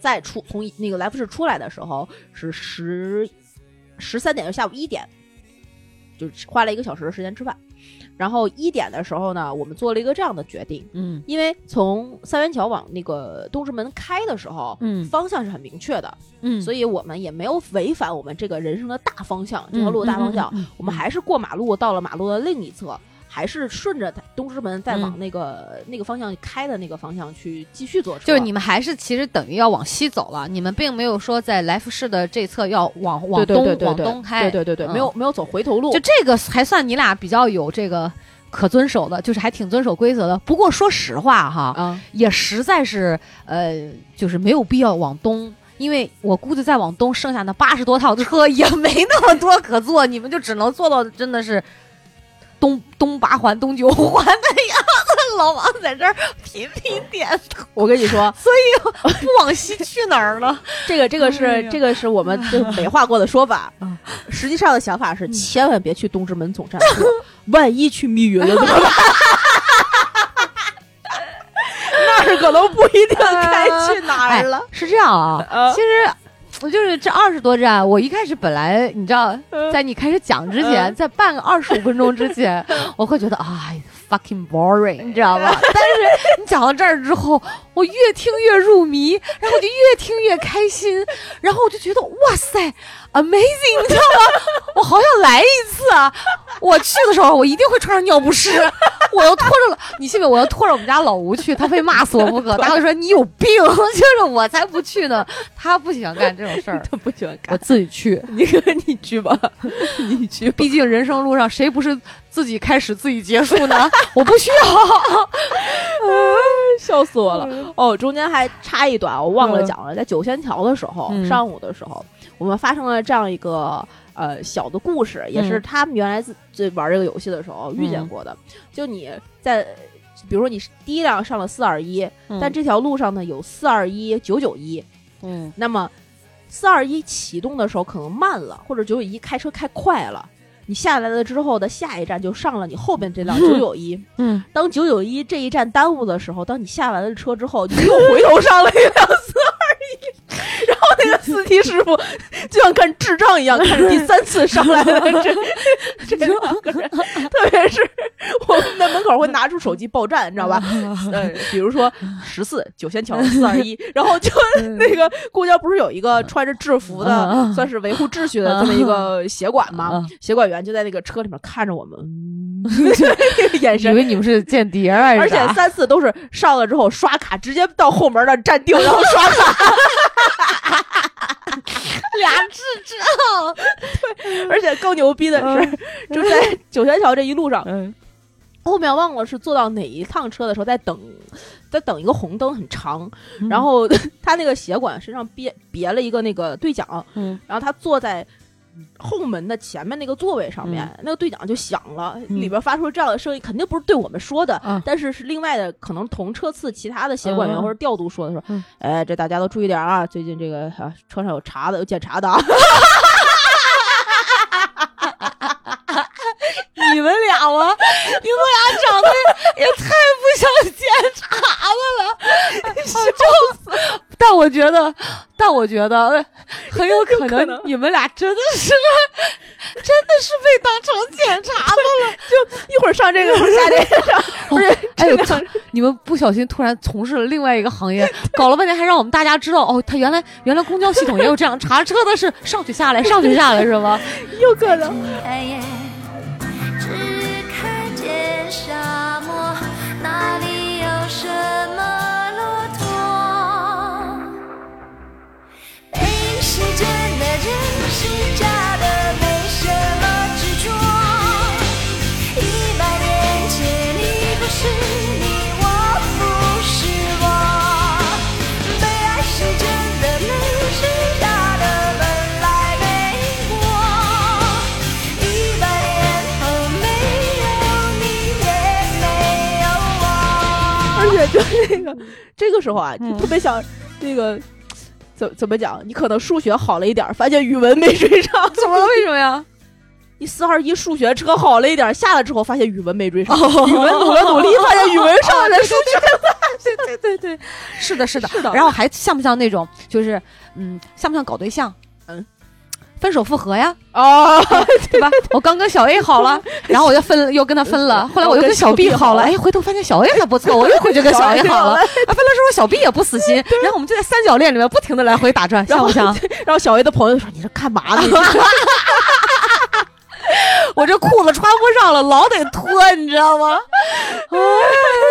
再出从那个来福士出来的时候是十十三点，就下午一点，就是花了一个小时的时间吃饭。然后一点的时候呢，我们做了一个这样的决定，嗯。因为从三元桥往那个东直门开的时候，嗯。方向是很明确的，嗯。所以我们也没有违反我们这个人生的大方向，这条路的大方向，嗯。我们还是过马路到了马路的另一侧，还是顺着东直门再往嗯那个、那个方向开的那个方向去继续坐车。就是你们还是其实等于要往西走了，你们并没有说在来福士的这侧要往往东往东开，对对对没有没有走回头路，就这个还算你俩比较有这个可遵守的，就是还挺遵守规则的。不过说实话哈，啊，也实在是呃，就是没有必要往东。因为我估计再往东，剩下那八十多套车 也没那么多可坐，你们就只能坐到真的是东东八环、东九环的样子。老王在这儿频频点头，我跟你说，所以不往西去哪儿了？这个这个是、哎这个是我们就美化过的说法嗯，实际上的想法是千万别去东直门总站坐，万一去密云了怎么办？那儿可能不一定该去哪儿了。是这样啊，呃其实我就是这二十多站，我一开始本来你知道，嗯在你开始讲之前，在半个二十五分钟之前，我会觉得哎 fucking boring，你知道吗？但是你讲到这儿之后，我越听越入迷，然后我就越听越开心，然后我就觉得哇塞，amazing，你知道吗？我好想来一次啊！我去的时候，我一定会穿上尿不湿，我要拖着了，你信不信？我要拖着我们家老吴去，他非骂死我不可。他会说你有病，就是我才不去呢，他不喜欢干这种事儿，他不喜欢干我自己去。你你去吧，你去。毕竟人生路上谁不是自己开始自己结束呢？我不需要。笑死我了！哦，中间还插一段，我忘了讲了，在九仙桥的时候，嗯上午的时候，我们发生了这样一个呃小的故事，也是嗯。他们原来自自玩这个游戏的时候遇见过的。就你在，比如说你第一辆上了四二一，但这条路上呢有四二一、九九一，嗯。那么四二一启动的时候可能慢了，或者九九一开车开快了。你下来了之后的下一站就上了你后边这辆九九一，嗯，当九九一这一站耽误的时候，当你下完了车之后，你又回头上了一辆四二一，然后那个司机师傅就像看智障一样，看着第三次上来的这这两个人，特别是我们在门口会拿出手机报站，你知道吧？呃，比如说十四九仙桥四二一，然后就那个公交不是有一个穿着制服的，嗯算是维护秩序的这么一个协管吗嗯？协管员就在那个车里面看着我们，嗯，那 个眼神以为你们是间谍啊，而且三次都是上了之后刷卡，直接到后门那儿站定，然后刷卡。俩智障。对而且更牛逼的是，就在九泉桥这一路上，嗯。后面忘了是坐到哪一趟车的时候，在等，在等一个红灯很长，然后他那个协管身上别别了一个那个对讲，嗯。然后他坐在后门的前面那个座位上面，那个对讲就响了，嗯。里边发出这样的声音，肯定不是对我们说的，嗯但是是另外的可能同车次其他的协管员嗯。或者调度说的说，嗯哎，这大家都注意点啊，最近这个啊车上有查的，有检查的啊。你们俩吗？你们俩长得也太不像检查的了，笑死！但我觉得，但我觉得很有可能你们俩真的是，真的是被当成检查的了。就一会儿上这个，一会儿下这个 不是哎呦这个你们不小心突然从事了另外一个行业，搞了半天还让我们大家知道哦，他原来原来公交系统也有这样查车的是上去下来上去下来是吗？有可能。哎耶，只看见沙漠，哪里有什么骆驼？背是真的，人是假的，个这个时候啊，就嗯特别想那个怎怎么讲？你可能数学好了一点，发现语文没追上。怎么了？为什么呀？你四二一数学车好了一点，下来之后发现语文没追上，哦语文努了努力，发现语文上来，数学对对对，是的，是的，是的然后还像不像那种，就是嗯，像不像搞对象？嗯，分手复合呀，哦，对吧？我刚跟小 A 好了，然后我又分，又跟他分了，后来我又跟小 B 好了，哎，回头发现小 A 还不错，我又回去跟小 A 好了，啊，分了之后小 B 也不死心，然后我们就在三角恋里面不停的来回打转，像不像？然后小 A 的朋友说：“你这干嘛呢？我这裤子穿不上了，老得脱，你知道吗？啊，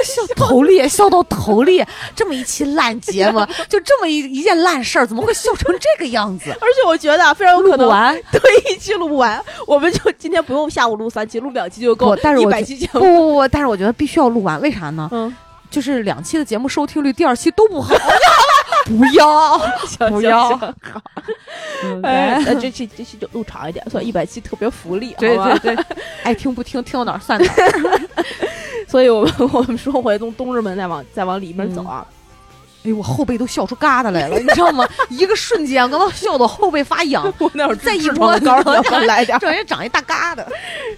笑头裂，笑到头裂。这么一期烂节目，就这么一一件烂事儿，怎么会笑成这个样子？而且我觉得啊，非常有可能完，对一期录不完，我们就今天不用下午录三期，录两期就够不，但是一我觉百期节目。不不不，但是我觉得必须要录完，为啥呢？嗯，就是两期的节目收听率，第二期都不好。不要，行不要好 那这期这期就录长一点，算一百期特别福利，对对对，爱听不听，听到哪儿算哪儿。所以我们我们说回从东直门再往再往里面走啊，哎呦，我后背都笑出疙瘩来了，你知道吗？一个瞬间，刚刚笑到后背发痒，我那会儿再一痔摸疮膏要不要来点儿？这人长一大疙瘩。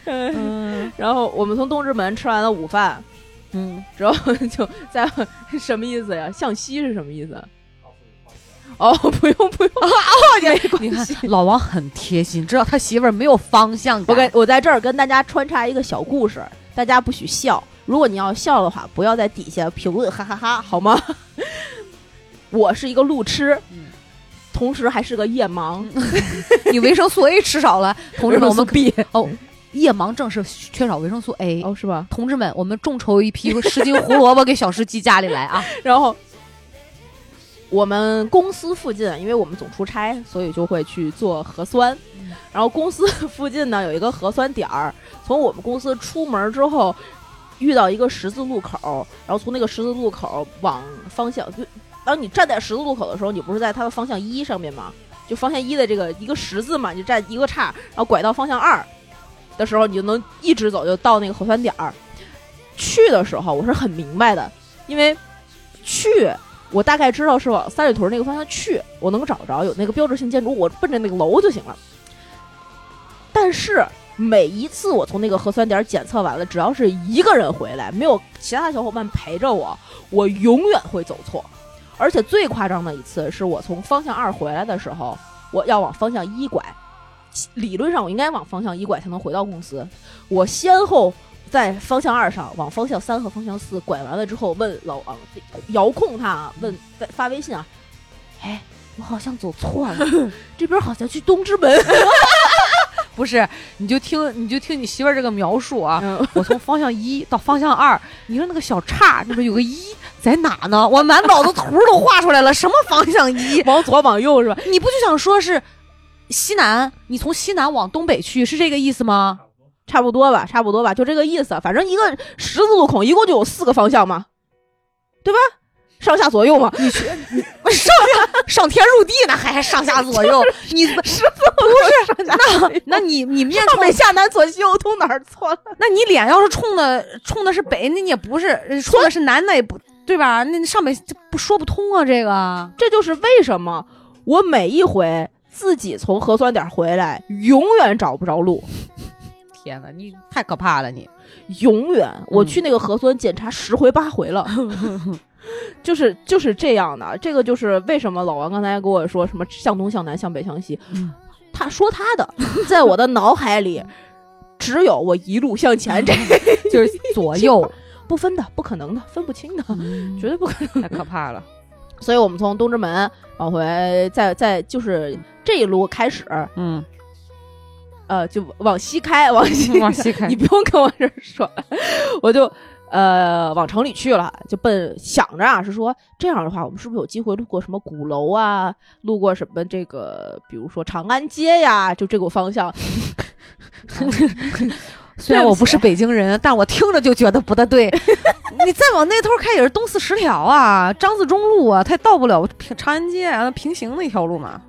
嗯嗯然后我们从东直门吃完了午饭嗯，之后，就在什么意思呀？向西是什么意思？哦，不用不用，没关你看。老王很贴心，知道他媳妇儿没有方向我感。跟我在这儿跟大家穿插一个小故事，大家不许笑。如果你要笑的话，不要在底下评论哈哈哈好吗？我是一个路痴，嗯同时还是个夜盲。你维生素 A 吃少了，同志们，我们 B 哦，夜盲症是缺少维生素 A。哦，是吧？同志们，我们众筹一批十斤胡萝卜给小师寄家里来啊！然后我们公司附近，因为我们总出差，所以就会去做核酸。然后公司附近呢有一个核酸点儿，从我们公司出门之后，遇到一个十字路口，然后从那个十字路口往方向，就当你站在十字路口的时候，你不是在它的方向一上面吗？就方向一的这个一个十字嘛，你就站一个叉，然后拐到方向二的时候，你就能一直走就到那个核酸点儿。去的时候我是很明白的，因为去我大概知道是往三里屯那个方向去，我能找着有那个标志性建筑，我奔着那个楼就行了。但是每一次我从那个核酸点检测完了，只要是一个人回来，没有其他小伙伴陪着我，我永远会走错。而且最夸张的一次是我从方向二回来的时候，我要往方向一拐，理论上我应该往方向一拐才能回到公司，我先后在方向二上往方向三和方向四拐完了之后，问老王遥控他啊问在发微信啊，哎，我好像走错了，这边好像去东直门。不是，你就听你就听你媳妇儿这个描述啊，嗯，我从方向一到方向二，你说那个小叉那边有个一 在哪呢？我满脑子图都画出来了，什么方向一？往左往右是吧？你不就想说是西南？你从西南往东北去，是这个意思吗？差不多吧，差不多吧，就这个意思。反正一个十字路口一共就有四个方向嘛，对吧？上下左右嘛，上下上天入地呢，还上下左右，你是不是？那那你你面冲上北下南左西右东哪儿错了？那你脸要是冲的冲的是北，那你也不是呃冲的是南，那也不对吧？那上北这不说不通啊，这个这就是为什么我每一回自己从核酸点回来，永远找不着路，天哪，你太可怕了你！永远。我去那个核酸检查十回八回了。就是就是这样的，这个就是为什么老王刚才跟我说什么向东向南向北向西，嗯他说他的，在我的脑海里只有我一路向前，这就是左右，不分的，不可能的，分不清的，绝对不可能。太可怕了。所以我们从东直门往回，再再就是这一路开始，嗯，呃，就往西开，往 西往西开你不用跟我这儿说，我就呃往城里去了，就奔想着啊，是说这样的话，我们是不是有机会路过什么鼓楼啊，路过什么这个，比如说长安街呀，就这个方向。虽然我不是北京人，但我听着就觉得不大对。你再往那头开也是东四十条啊，张自忠路啊，它也到不了平长安街啊，平行的一条路嘛。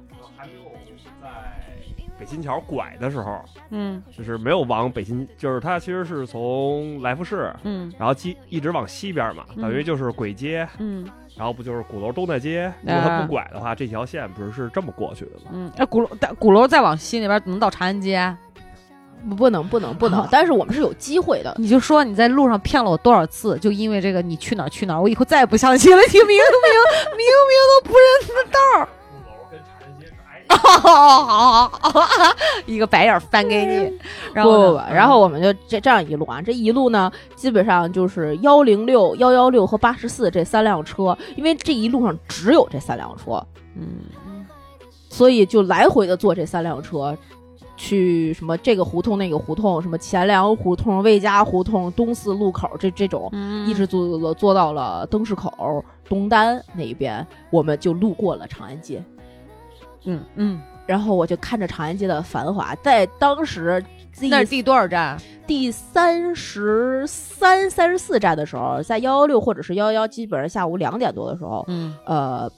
还没有在北新桥拐的时候，嗯就是没有往北新，就是它其实是从来福士，嗯然后一一直往西边嘛，嗯等于就是簋街，嗯然后不就是鼓楼东大街？如果它不拐的话，这条线不是是这么过去的吗？嗯，哎，鼓楼鼓楼再往西那边能到长安街？不不能不能不能，但是我们是有机会的。你就说你在路上骗了我多少次，就因为这个你去哪儿去哪儿，我以后再也不相信了。你明明明明明都不认识道儿。好好好好，一个白眼儿翻给你，然不不不后，然后我们就这这样一路啊，这一路呢，基本上就是幺零六、幺幺六和八十四这三辆车，因为这一路上只有这三辆车，嗯。所以就来回的坐这三辆车，去什么这个胡同那个胡同，什么钱粮胡同、魏家胡同、东四路口这这种，嗯。一直坐坐坐坐到了灯市口、东单那一边，我们就路过了长安街。嗯嗯，然后我就看着长安街的繁华，在当时那是第多少站？第三十三、三十四站的时候，在幺幺六或者是幺幺幺，基本上下午两点多的时候，嗯。呃，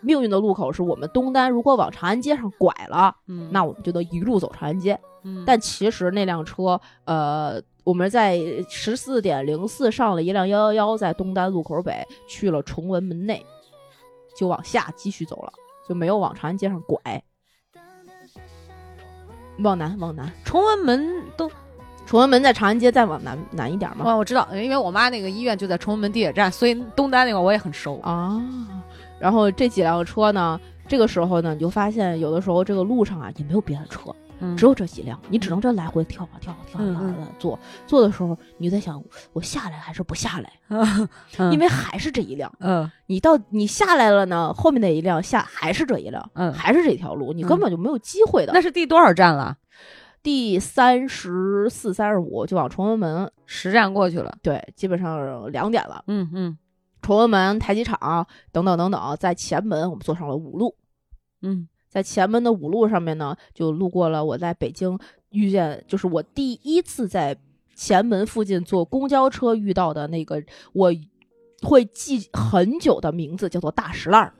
命运的路口是我们东单，如果往长安街上拐了，嗯。那我们就能一路走长安街。嗯。但其实那辆车，呃，我们在十四点零四上了一辆幺幺幺，在东单路口北去了崇文门内，就往下继续走了，就没有往长安街上拐。往南，往南，崇文门都崇文门在长安街再往南南一点嘛。哦，我知道，因为我妈那个医院就在崇文门地铁站，所以东单那块儿我也很熟。啊，然后这几辆车呢，这个时候呢，你就发现有的时候这个路上啊也没有别的车，嗯只有这几辆，你只能这来回跳啊跳啊跳啊跳啊的坐。坐的时候，你就在想，我下来还是不下来？嗯因为还是这一辆。嗯你到你下来了呢，后面那一辆下还是这一辆，嗯，还是这条路，你根本就没有机会的。那是第多少站了？第三十四、三十五就往崇文门，十站过去了。对，基本上两点了。嗯嗯崇文门、太极场等等等等，在前门我们坐上了五路。嗯在前门的五路上面呢，就路过了我在北京遇见，就是我第一次在前门附近坐公交车遇到的那个我会记很久的名字，叫做大石烂儿，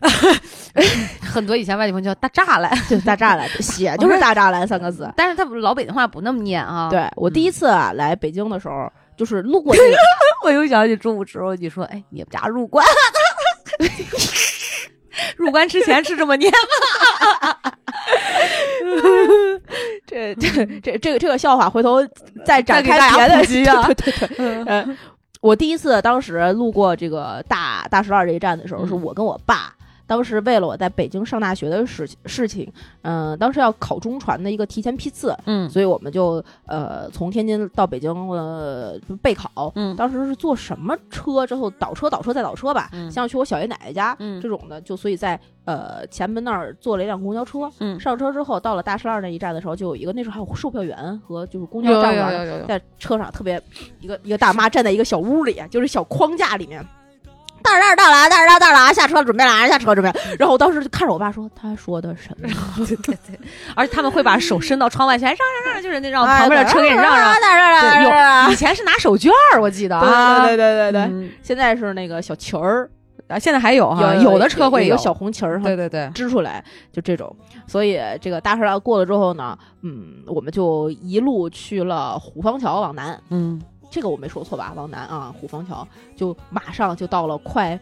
很多以前外地朋友叫大栅栏，对，大栅栏，写就是大栅栏三个字。但是他老北京话不那么念啊。，对我第一次啊来北京的时候，就是路过这个 我又想起中午时候你说，哎，你们家入关，入关之前是这么念吗？这这这这个这个笑话，回头再展开别的对对对，嗯呃，我第一次当时路过这个大大石二这一站的时候，嗯是我跟我爸。当时为了我在北京上大学的事事情，嗯、当时要考中传的一个提前批次，嗯所以我们就呃从天津到北京呃备考。嗯当时是坐什么车之后倒车倒车再倒车吧，嗯像去我小爷奶奶家、嗯这种的，就所以在呃前门那儿坐了一辆公交车。嗯，上车之后到了大石栏那一站的时候，就有一个那时候还有售票员和就是公交站员在车上特别一个一个大妈站在一个小屋里，就是小框架里面。大大婶到了，大婶到了，下车准备了，下车准备。然后我当时就看着我爸说，他说的什么？对对对，而且他们会把手伸到窗外前，让让让，就是那让哎旁边的车给你让让。大婶对，大有以前是拿手绢儿，我记得啊。对对对对对，嗯现在是那个小旗儿，啊，现在还有哈，有的车会有小红旗儿，对对对，支出来，就这种。所以这个大石栏过了之后呢，嗯，我们就一路去了虎坊桥往南。嗯这个我没说错吧？往南啊，虎坊桥就马上就到了快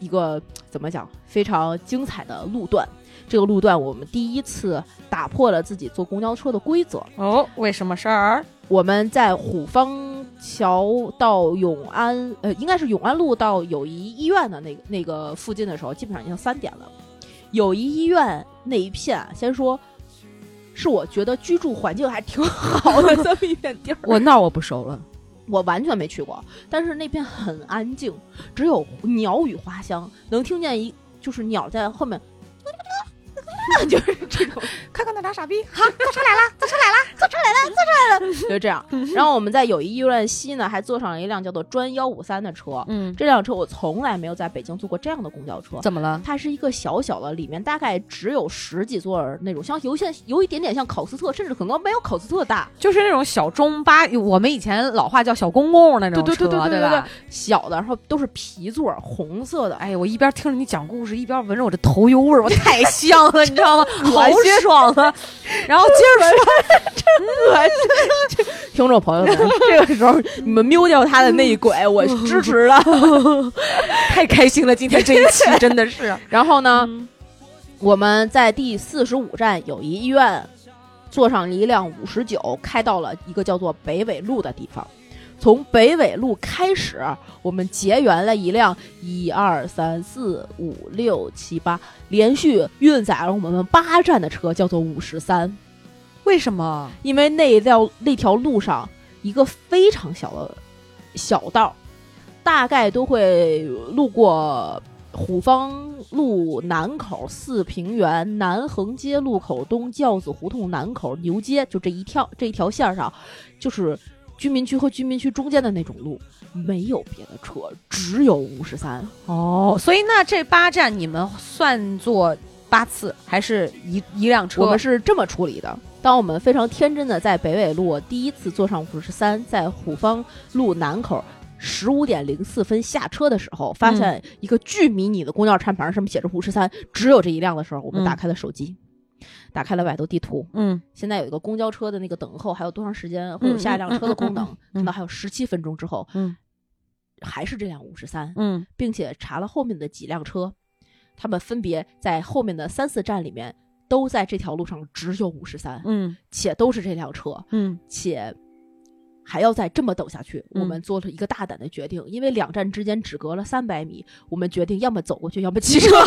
一个怎么讲非常精彩的路段。这个路段我们第一次打破了自己坐公交车的规则。哦，为什么事儿？我们在虎坊桥到永安，呃，应该是永安路到友谊医院的那个那个附近的时候，基本上已经三点了。友谊医院那一片啊，先说，是我觉得居住环境还挺好的 这么一片地儿。我那儿我不熟了。我完全没去过，但是那边很安静，只有鸟语花香，能听见一就是鸟在后面，就是这种，看看那俩傻逼，好，坐车来了，坐车来了，坐车来了，坐车来了就是这样。然后我们在友谊医院西呢，还坐上了一辆叫做专幺五三的车。嗯，这辆车我从来没有在北京坐过这样的公交车，怎么了？它是一个小小的，里面大概只有十几座儿那种，像有些有一点点像考斯特，甚至可能没有考斯特大，就是那种小中巴，我们以前老话叫小公共那种对对对车对对对吧？小的，然后都是皮座儿，红色的，哎，呀，我一边听着你讲故事，一边闻着我这头油味儿，我太香了，你知道吗？好恶心爽啊！然后接着说，听众朋友们，这个时候你们瞄掉他的内鬼，我支持了。太开心了，今天这一期真的是。然后呢，我们在第四十五站友谊医院坐上了一辆五十九，开到了一个叫做北纬路的地方。从北纬路开始，我们结缘了一辆一二三四五六七八，连续运载了我们八站的车，叫做五十三。为什么？因为那条那条路上一个非常小的小道，大概都会路过虎坊路南口、四平园、南横街路口东、教子胡同南口、牛街，就这一条这一条线上，就是居民区和居民区中间的那种路，没有别的车，只有五十三。哦，所以那这八站你们算作八次，还是一一辆车？我们是这么处理的。当我们非常天真的在北纬路第一次坐上五十三，在虎坊路南口十五点零四分下车的时候，发现一个巨迷你的公交站牌上面写着五十三，只有这一辆的时候，我们嗯打开了手机，打开了百度地图。嗯现在有一个公交车的那个等候，还有多长时间会有下一辆车的功能，看到还有十七分钟之后，嗯，还是这辆五十三，嗯并且查了后面的几辆车，他们分别在后面的三四站里面都在这条路上只有五十三，嗯且都是这辆车，嗯且还要再这么等下去。嗯我们做了一个大胆的决定，因为两站之间只隔了三百米，我们决定要么走过去，要么骑车。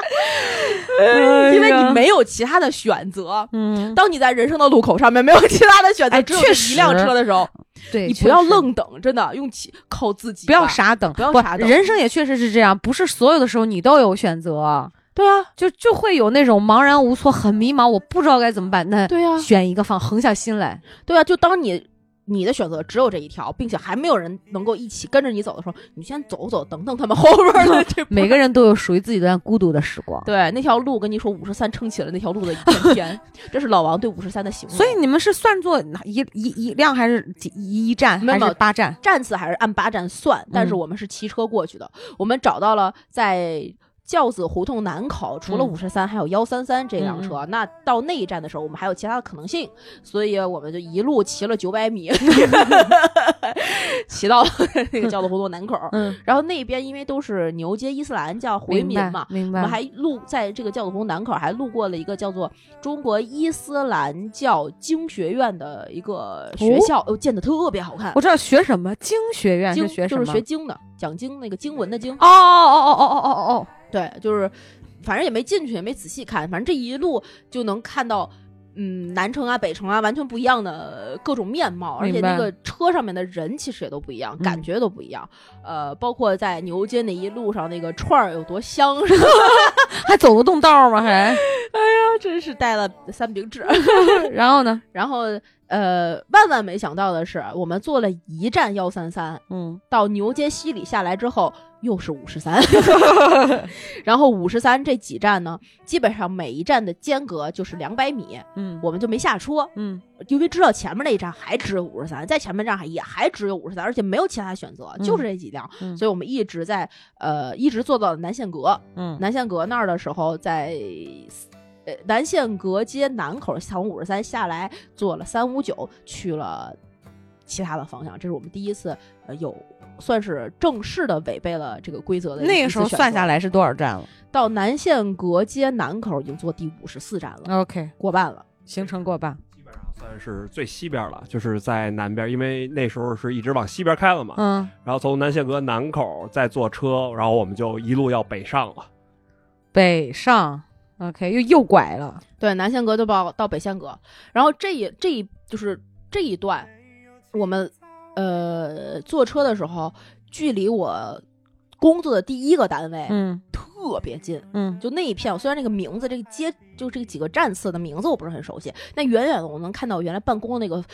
因为你没有其他的选择。嗯，当你在人生的路口上面没有其他的选择，哎只有这确实。一辆车的时候，对，你不要愣等，真的用起靠自己，不要傻等，不要傻等。人生也确实是这样，不是所有的时候你都有选择，对啊，就就会有那种茫然无措、很迷茫，我不知道该怎么办。那对啊，选一个放，横下心来。对啊，就当你你的选择只有这一条，并且还没有人能够一起跟着你走的时候，你先走走，等等他们 后边的这每个人都有属于自己的孤独的时光。对那条路，跟你说五十三撑起了那条路的一片天，这是老王对五十三的形容。所以你们是算作哪一一一辆还是几一一站还没有是八站？站次还是按八站算，但是嗯我们是骑车过去的。我们找到了在教子胡同南口，除了嗯五十三，还有幺三三这辆车。那到那一站的时候，我们还有其他的可能性，所以我们就一路骑了九百米，骑到了那个教子胡同南口。嗯，然后那边因为都是牛街伊斯兰教回民嘛，明白。我们还路在这个教子胡同南口还路过了一个叫做中国伊斯兰教经学院的一个学校，哦，建的特别好看我。知道学什么，经学院经是学什么？就是学经的，讲经那个经文的经。哦哦哦哦哦哦哦哦，对，就是反正也没进去，也没仔细看，反正这一路就能看到。嗯，南城啊、北城啊，完全不一样的各种面貌，而且那个车上面的人其实也都不一样，嗯感觉都不一样。呃，包括在牛街那一路上，那个串儿有多香，是吧？还走得动道吗？还？哎呀真是带了三明治。然后呢？然后呃，万万没想到的是，我们坐了一站幺三三，嗯。到牛街西里下来之后又是五十三，然后五十三这几站呢，基本上每一站的间隔就是两百米，嗯。我们就没下车，嗯。因为知道前面那一站还只有五十三，在前面站还也还只有五十三，而且没有其他选择，嗯。就是这几辆，嗯。所以我们一直在呃一直坐到了南线阁，嗯。南线阁那儿的时候在。呃，南线阁街南口从五十三下来，坐了三五九去了其他的方向，这是我们第一次呃有算是正式的违背了这个规则的那个时候算下来，是多少站了到南线阁街南口已经坐第五十四站了，？OK，过半了。行程过半。基本上算是最西边了，就是在南边，因为那时候是一直往西边开了嘛。嗯，然后从南线阁南口再坐车，然后我们就一路要北上了。北上，OK，又右拐了。对，南线阁就到到北线阁，然后这一这一就是这一段，我们呃坐车的时候，距离我工作的第一个单位嗯特别近，嗯就那一片，虽然那个名字，这个街就这几个站次的名字我不是很熟悉，但远远的我能看到原来办公的那个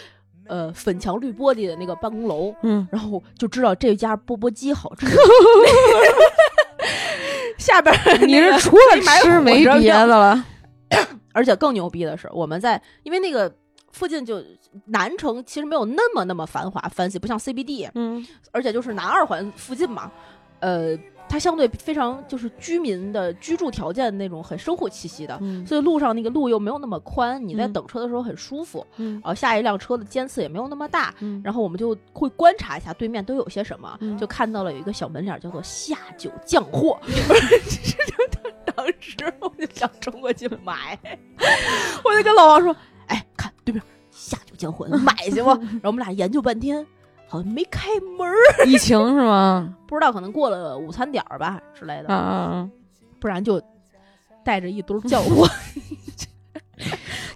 呃粉墙绿玻璃的那个办公楼，嗯，然后就知道这家钵钵鸡好吃。下边 你是除了吃没别的了。而且更牛逼的是，我们在因为那个附近就南城其实没有那么那么繁华 fancy，不像 CBD，嗯而且就是南二环附近嘛，呃，它相对非常就是居民的居住条件那种很生活气息的，嗯所以路上那个路又没有那么宽，你在嗯等车的时候很舒服，嗯然后下一辆车的尖刺也没有那么大。嗯然后我们就会观察一下对面都有些什么，嗯就看到了有一个小门脸叫做“下酒降货” 当时我就想冲过去买，我就跟老王说：“哎，看对面下酒降货，买去吧。”然后我们俩研究半天，好像没开门儿，疫情是吗？不知道可能过了午餐点儿吧之类的，啊啊啊！不然就带着一堆儿酱货。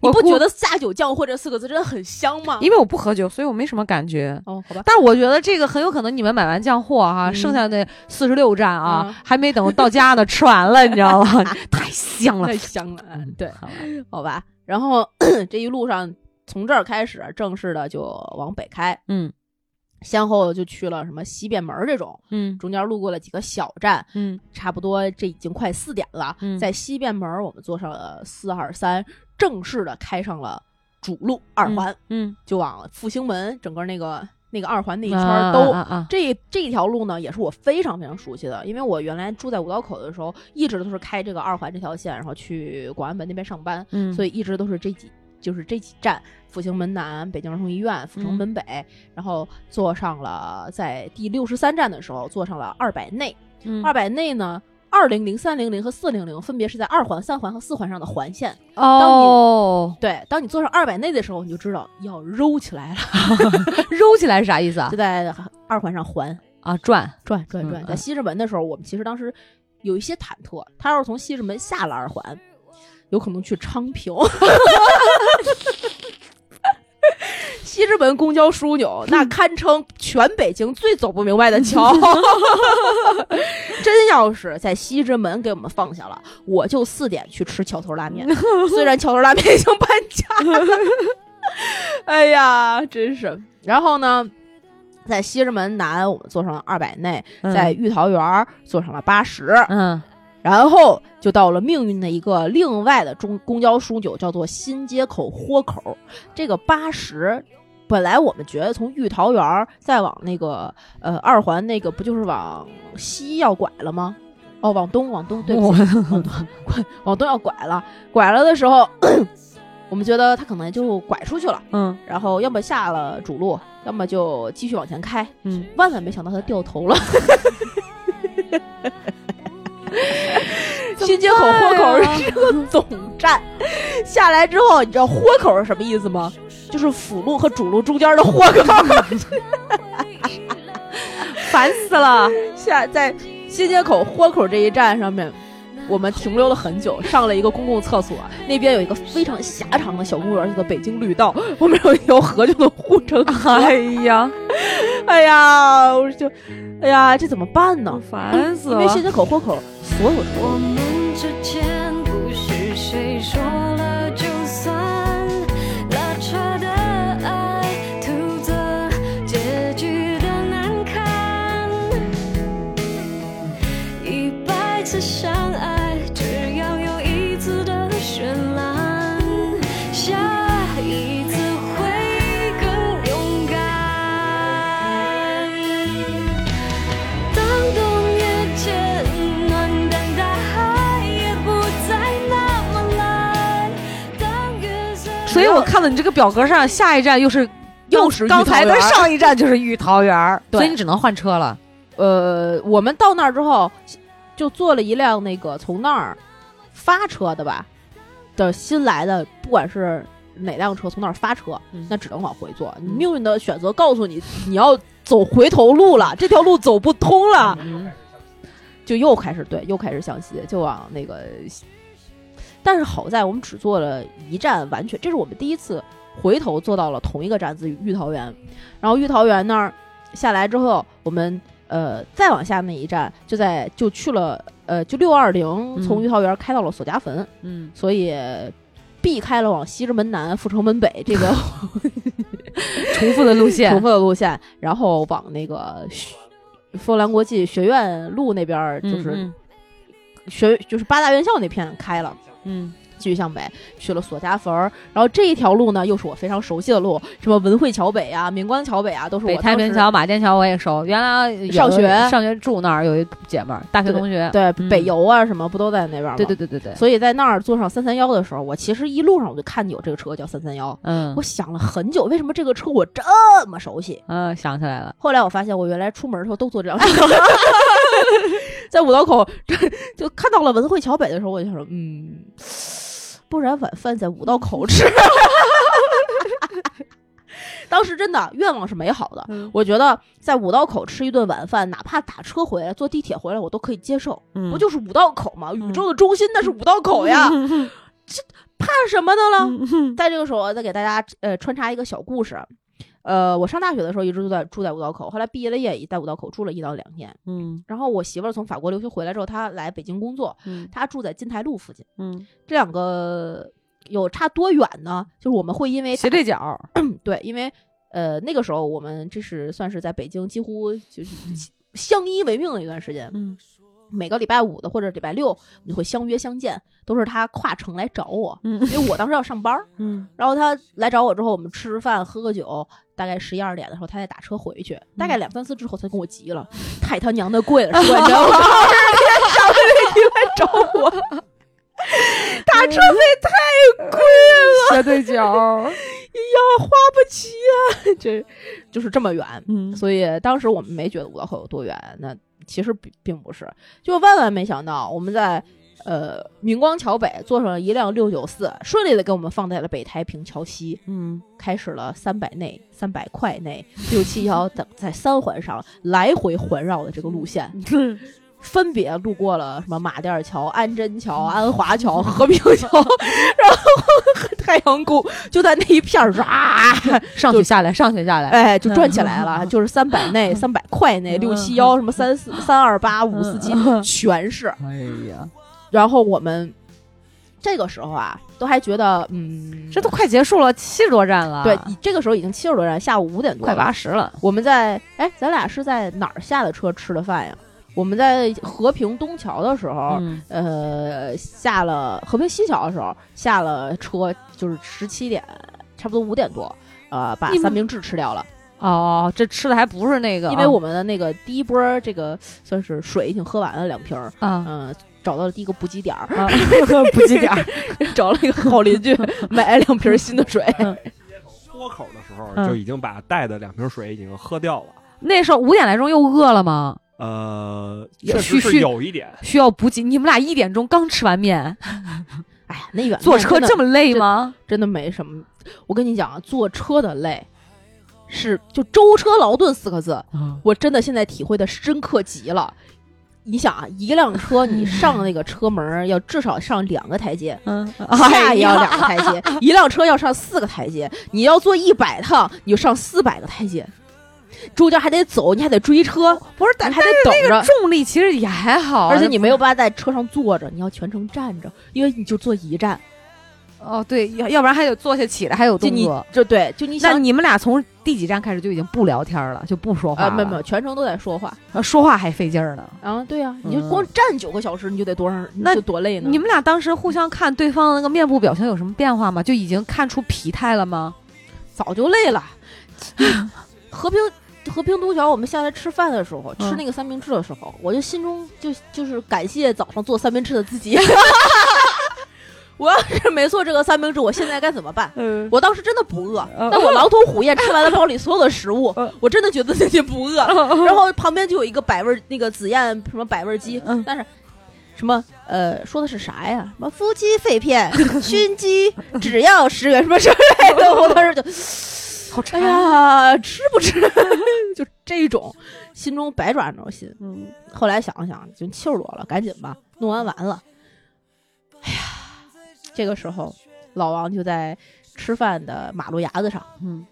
你不觉得“下酒酱货”这四个字真的很香吗？因为我不喝酒，所以我没什么感觉。哦，好吧，但是我觉得这个很有可能你们买完酱货哈、嗯剩下那四十六站啊，嗯还没等到家呢，吃完了，你知道吗？太香了太。香了。嗯，对，好吧好吧。然后 这一路上从这儿开始正式的就往北开，嗯先后就去了什么西便门儿这种，嗯中间路过了几个小站，嗯差不多这已经快四点了。嗯在西便门儿我们坐上了四二三，正式的开上了主路二环，嗯，就往复兴门整个那个那个二环那一一圈儿都。啊啊这这条路呢，也是我非常非常熟悉的，因为我原来住在五道口的时候，一直都是开这个二环这条线，然后去广安门那边上班，嗯，所以以一直都是这几就是这几站：复兴门南、北京儿童医院、阜成门北，然后坐上了在第六十三站的时候坐上了二百内。嗯二百内呢，二零零、三零零和四零零分别是在二环、三环和四环上的环线。哦，对，当你坐上二百内的时候，你就知道要揉起来了，揉起来是啥意思啊就？在二环上环啊，转，转转转。嗯在西直门的时候，我们其实当时有一些忐忑，他要是从西直门下了二环，有可能去昌平。西直门公交枢纽那 堪称全北京最走不明白的桥，真要是在西直门给我们放下了，我就四点去吃桥头拉面。虽然桥头拉面已经搬家了，哎呀，真是。然后呢，在西直门南我们坐上了二百内，在玉桃园坐上了八十，嗯然后就到了命运的一个另外的中公交枢纽，叫做新街口豁口。这个八十，本来我们觉得从玉桃园再往那个呃二环那个不就是往西要拐了吗？哦，往东，往东，对不起，往东，往东要拐了。拐了的时候，我们觉得他可能就拐出去了，嗯然后要么下了主路，要么就继续往前开。嗯，万万没想到他掉头了。新街口豁口是个总站，下来之后，你知道豁口是什么意思吗？就是辅路和主路中间的豁口。烦死了。下在新街口豁口这一站上面，我们停留了很久，上了一个公共厕所，那边有一个非常狭长的小公园，叫做北京绿道，后面有一条河就能护城河。哎呀，哎呀，我就，哎呀，这怎么办呢？烦死了因为！新街口豁口所有的我们之间不是谁说我看到你这个表格上，下一站又是又是刚才的上一站就是玉桃园儿，所以你只能换车了。呃，我们到那儿之后，就坐了一辆那个从那儿发车的吧的新来的，不管是哪辆车从那儿发车，嗯那只能往回坐。你命运的选择告诉你，你要走回头路了，这条路走不通了，嗯就又开始对，又开始向西，就往那个。但是好在我们只坐了一站，完全这是我们第一次回头坐到了同一个站子玉桃园，然后玉桃园那儿下来之后，我们呃再往下那一站就在就去了呃就六二零嗯。从玉桃园开到了索家坟，嗯，所以避开了往西直门南、阜成门北这个 重复的路线，重复的路线，然后往那个学凤兰国际学院路那边儿就是嗯。学、就是八大院校那片开了。嗯继续向北去了索家坟儿，然后这一条路呢，又是我非常熟悉的路，什么文汇桥北啊、明光桥北啊，都是我北太平桥、马甸桥我也熟，原来上学。上学住那儿有一姐们儿，大学同学，对、嗯。北邮啊什么不都在那边吗？对对对对对，所以在那儿坐上三三幺的时候，我其实一路上我就看见有这个车叫三三幺，嗯。我想了很久，为什么这个车我这么熟悉？嗯，想起来了，后来我发现，我原来出门的时候都坐这辆车，在五道口这就看到了文汇桥北的时候，我就想说，嗯，不然晚饭在五道口吃。当时真的愿望是美好的，嗯我觉得在五道口吃一顿晚饭，哪怕打车回来、坐地铁回来，我都可以接受。嗯不就是五道口吗？宇宙的中心那是五道口呀，这怕什么的了？嗯在这个时候，我再给大家呃穿插一个小故事。呃，我上大学的时候一直都在住在五道口，后来毕业了业也在五道口住了一到两年。嗯然后我媳妇儿从法国留学回来之后，她来北京工作，嗯她住在金台路附近。嗯，这两个有差多远呢？就是我们会因为斜对角，对，因为呃那个时候我们这是算是在北京几乎就是 相依为命的一段时间。嗯每个礼拜五的或者礼拜六，我们会相约相见，都是他跨城来找我，嗯因为我当时要上班儿。嗯然后他来找我之后，我们吃饭喝个酒，大概十一二点的时候，他再打车回去。大概两三次之后，他跟我急了：“太他娘的贵了，是吧？你知道吗？二十天上来找我，打车费太贵了，斜对角，哎呀，花不起啊！这就是这么远。嗯所以当时我们没觉得五道口有多远，那其实并并不是，就万万没想到我们在。呃，明光桥北坐上了一辆六九四，顺利的给我们放在了北太平桥西。嗯开始了三百内、三百块内、六七幺等在三环上来回环绕的这个路线，分别路过了什么马甸桥、安贞桥、安华桥、和平桥，然后太阳宫就在那一片儿唰，上去下来，上去下来，哎，就转起来了，就是三百内、三百块内、六七幺什么三四三二八五四七，全是。哎呀，然后我们这个时候啊，都还觉得嗯，这都快结束了，七十多站了，对，这个时候已经七十多站，下午五点多，快八。十了，我们在哎，咱俩是在哪儿下的车吃的饭呀？我们在和平东桥的时候，嗯呃，下了和平西桥的时候下了车，就是十七点，差不多五点多，呃，把三明治吃掉了，哦，这吃的还不是那个，因为我们的那个第一波这个算是水已经喝完了两瓶儿，啊嗯、找到了第一个补给点儿，啊，补给点儿，找了一个好邻居 买了两瓶新的水，脱口的时候嗯就已经把带的两瓶水已经喝掉了。那时候五点来钟又饿了吗？呃，有确实有一点，需要补给？你们俩一点钟刚吃完面，哎呀，那远 坐车这么累吗？真的没什么。我跟你讲啊，坐车的累，是就舟车劳顿四个字，我真的现在体会的深刻极了。你想啊，一辆车你 上那个车门要至少上两个台阶，嗯，下也要两个台阶，一辆车要上四个台阶，你要坐一百趟，你就上四百个台阶，中间还得走，你还得追车，不是，但还得等那个着。重力其实也还好，而且你没有办法在车上坐着，你要全程站着，因为你就坐一站，哦，对，要要不然还得坐下起来，还有动作。就对，就你想那你们俩从第几站开始就已经不聊天了，就不说话？没有没有，全程都在说话有，说话还费劲儿呢。啊，对呀、你就嗯光站九个小时，你就得多长，那就多累呢？你们俩当时互相看对方的那个面部表情有什么变化吗？就已经看出疲态了吗？早就累了。和 平和平东桥，我们下来吃饭的时候，吃嗯那个三明治的时候，我就心中就就是感谢早上做三明治的自己。我要是没做这个三明治，我现在该怎么办？嗯，我当时真的不饿，嗯但我狼吞虎咽吃完了包里所有的食物嗯，我真的觉得自己不饿。然后旁边就有一个百味儿那个紫燕什么百味鸡嗯，但是什么呃说的是啥呀？什么夫妻肺片、熏鸡，只要十元什么之类的，我当时就好馋哎，呀，吃不吃？就这种，心中百爪挠心。嗯后来想了想，就气儿多了，赶紧吧，弄完完了。哎呀，这个时候老王就在吃饭的马路牙子上，嗯，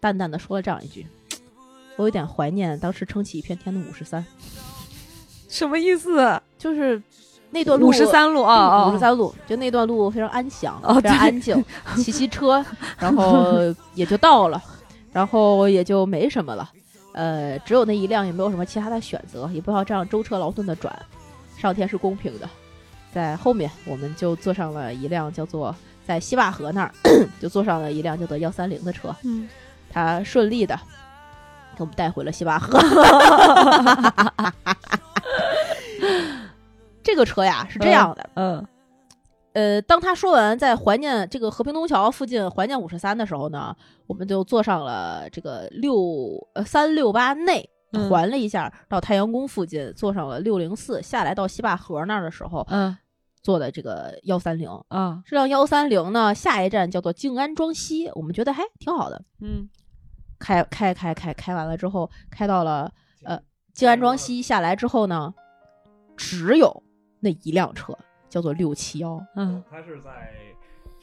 淡淡的说了这样一句：“我有点怀念当时撑起一片天的五十三，什么意思？就是那段路五十三路啊啊，五十三路，就那段路非常安详，哦非常安静，骑骑车，然后也就到了，然后也就没什么了。呃，只有那一辆，也没有什么其他的选择，也不要这样舟车劳顿的转。上天是公平的，在后面我们就坐上了一辆叫做在西坝河那儿 就坐上了一辆叫做幺三零的车，嗯，他顺利的给我们带回了西坝河。这个车呀是这样的，嗯呃，当他说完在怀念这个和平东桥附近怀念五十三的时候呢，我们就坐上了这个六呃三六八内。嗯环了一下，到太阳宫附近，坐上了六零四，下来到西坝河那儿的时候，嗯坐的这个幺三零。啊这辆幺三零呢，下一站叫做静安庄西，我们觉得还挺好的。嗯开开开开开完了之后，开到了呃静安庄西，下来之后呢，只有那一辆车，叫做六七幺。嗯它是在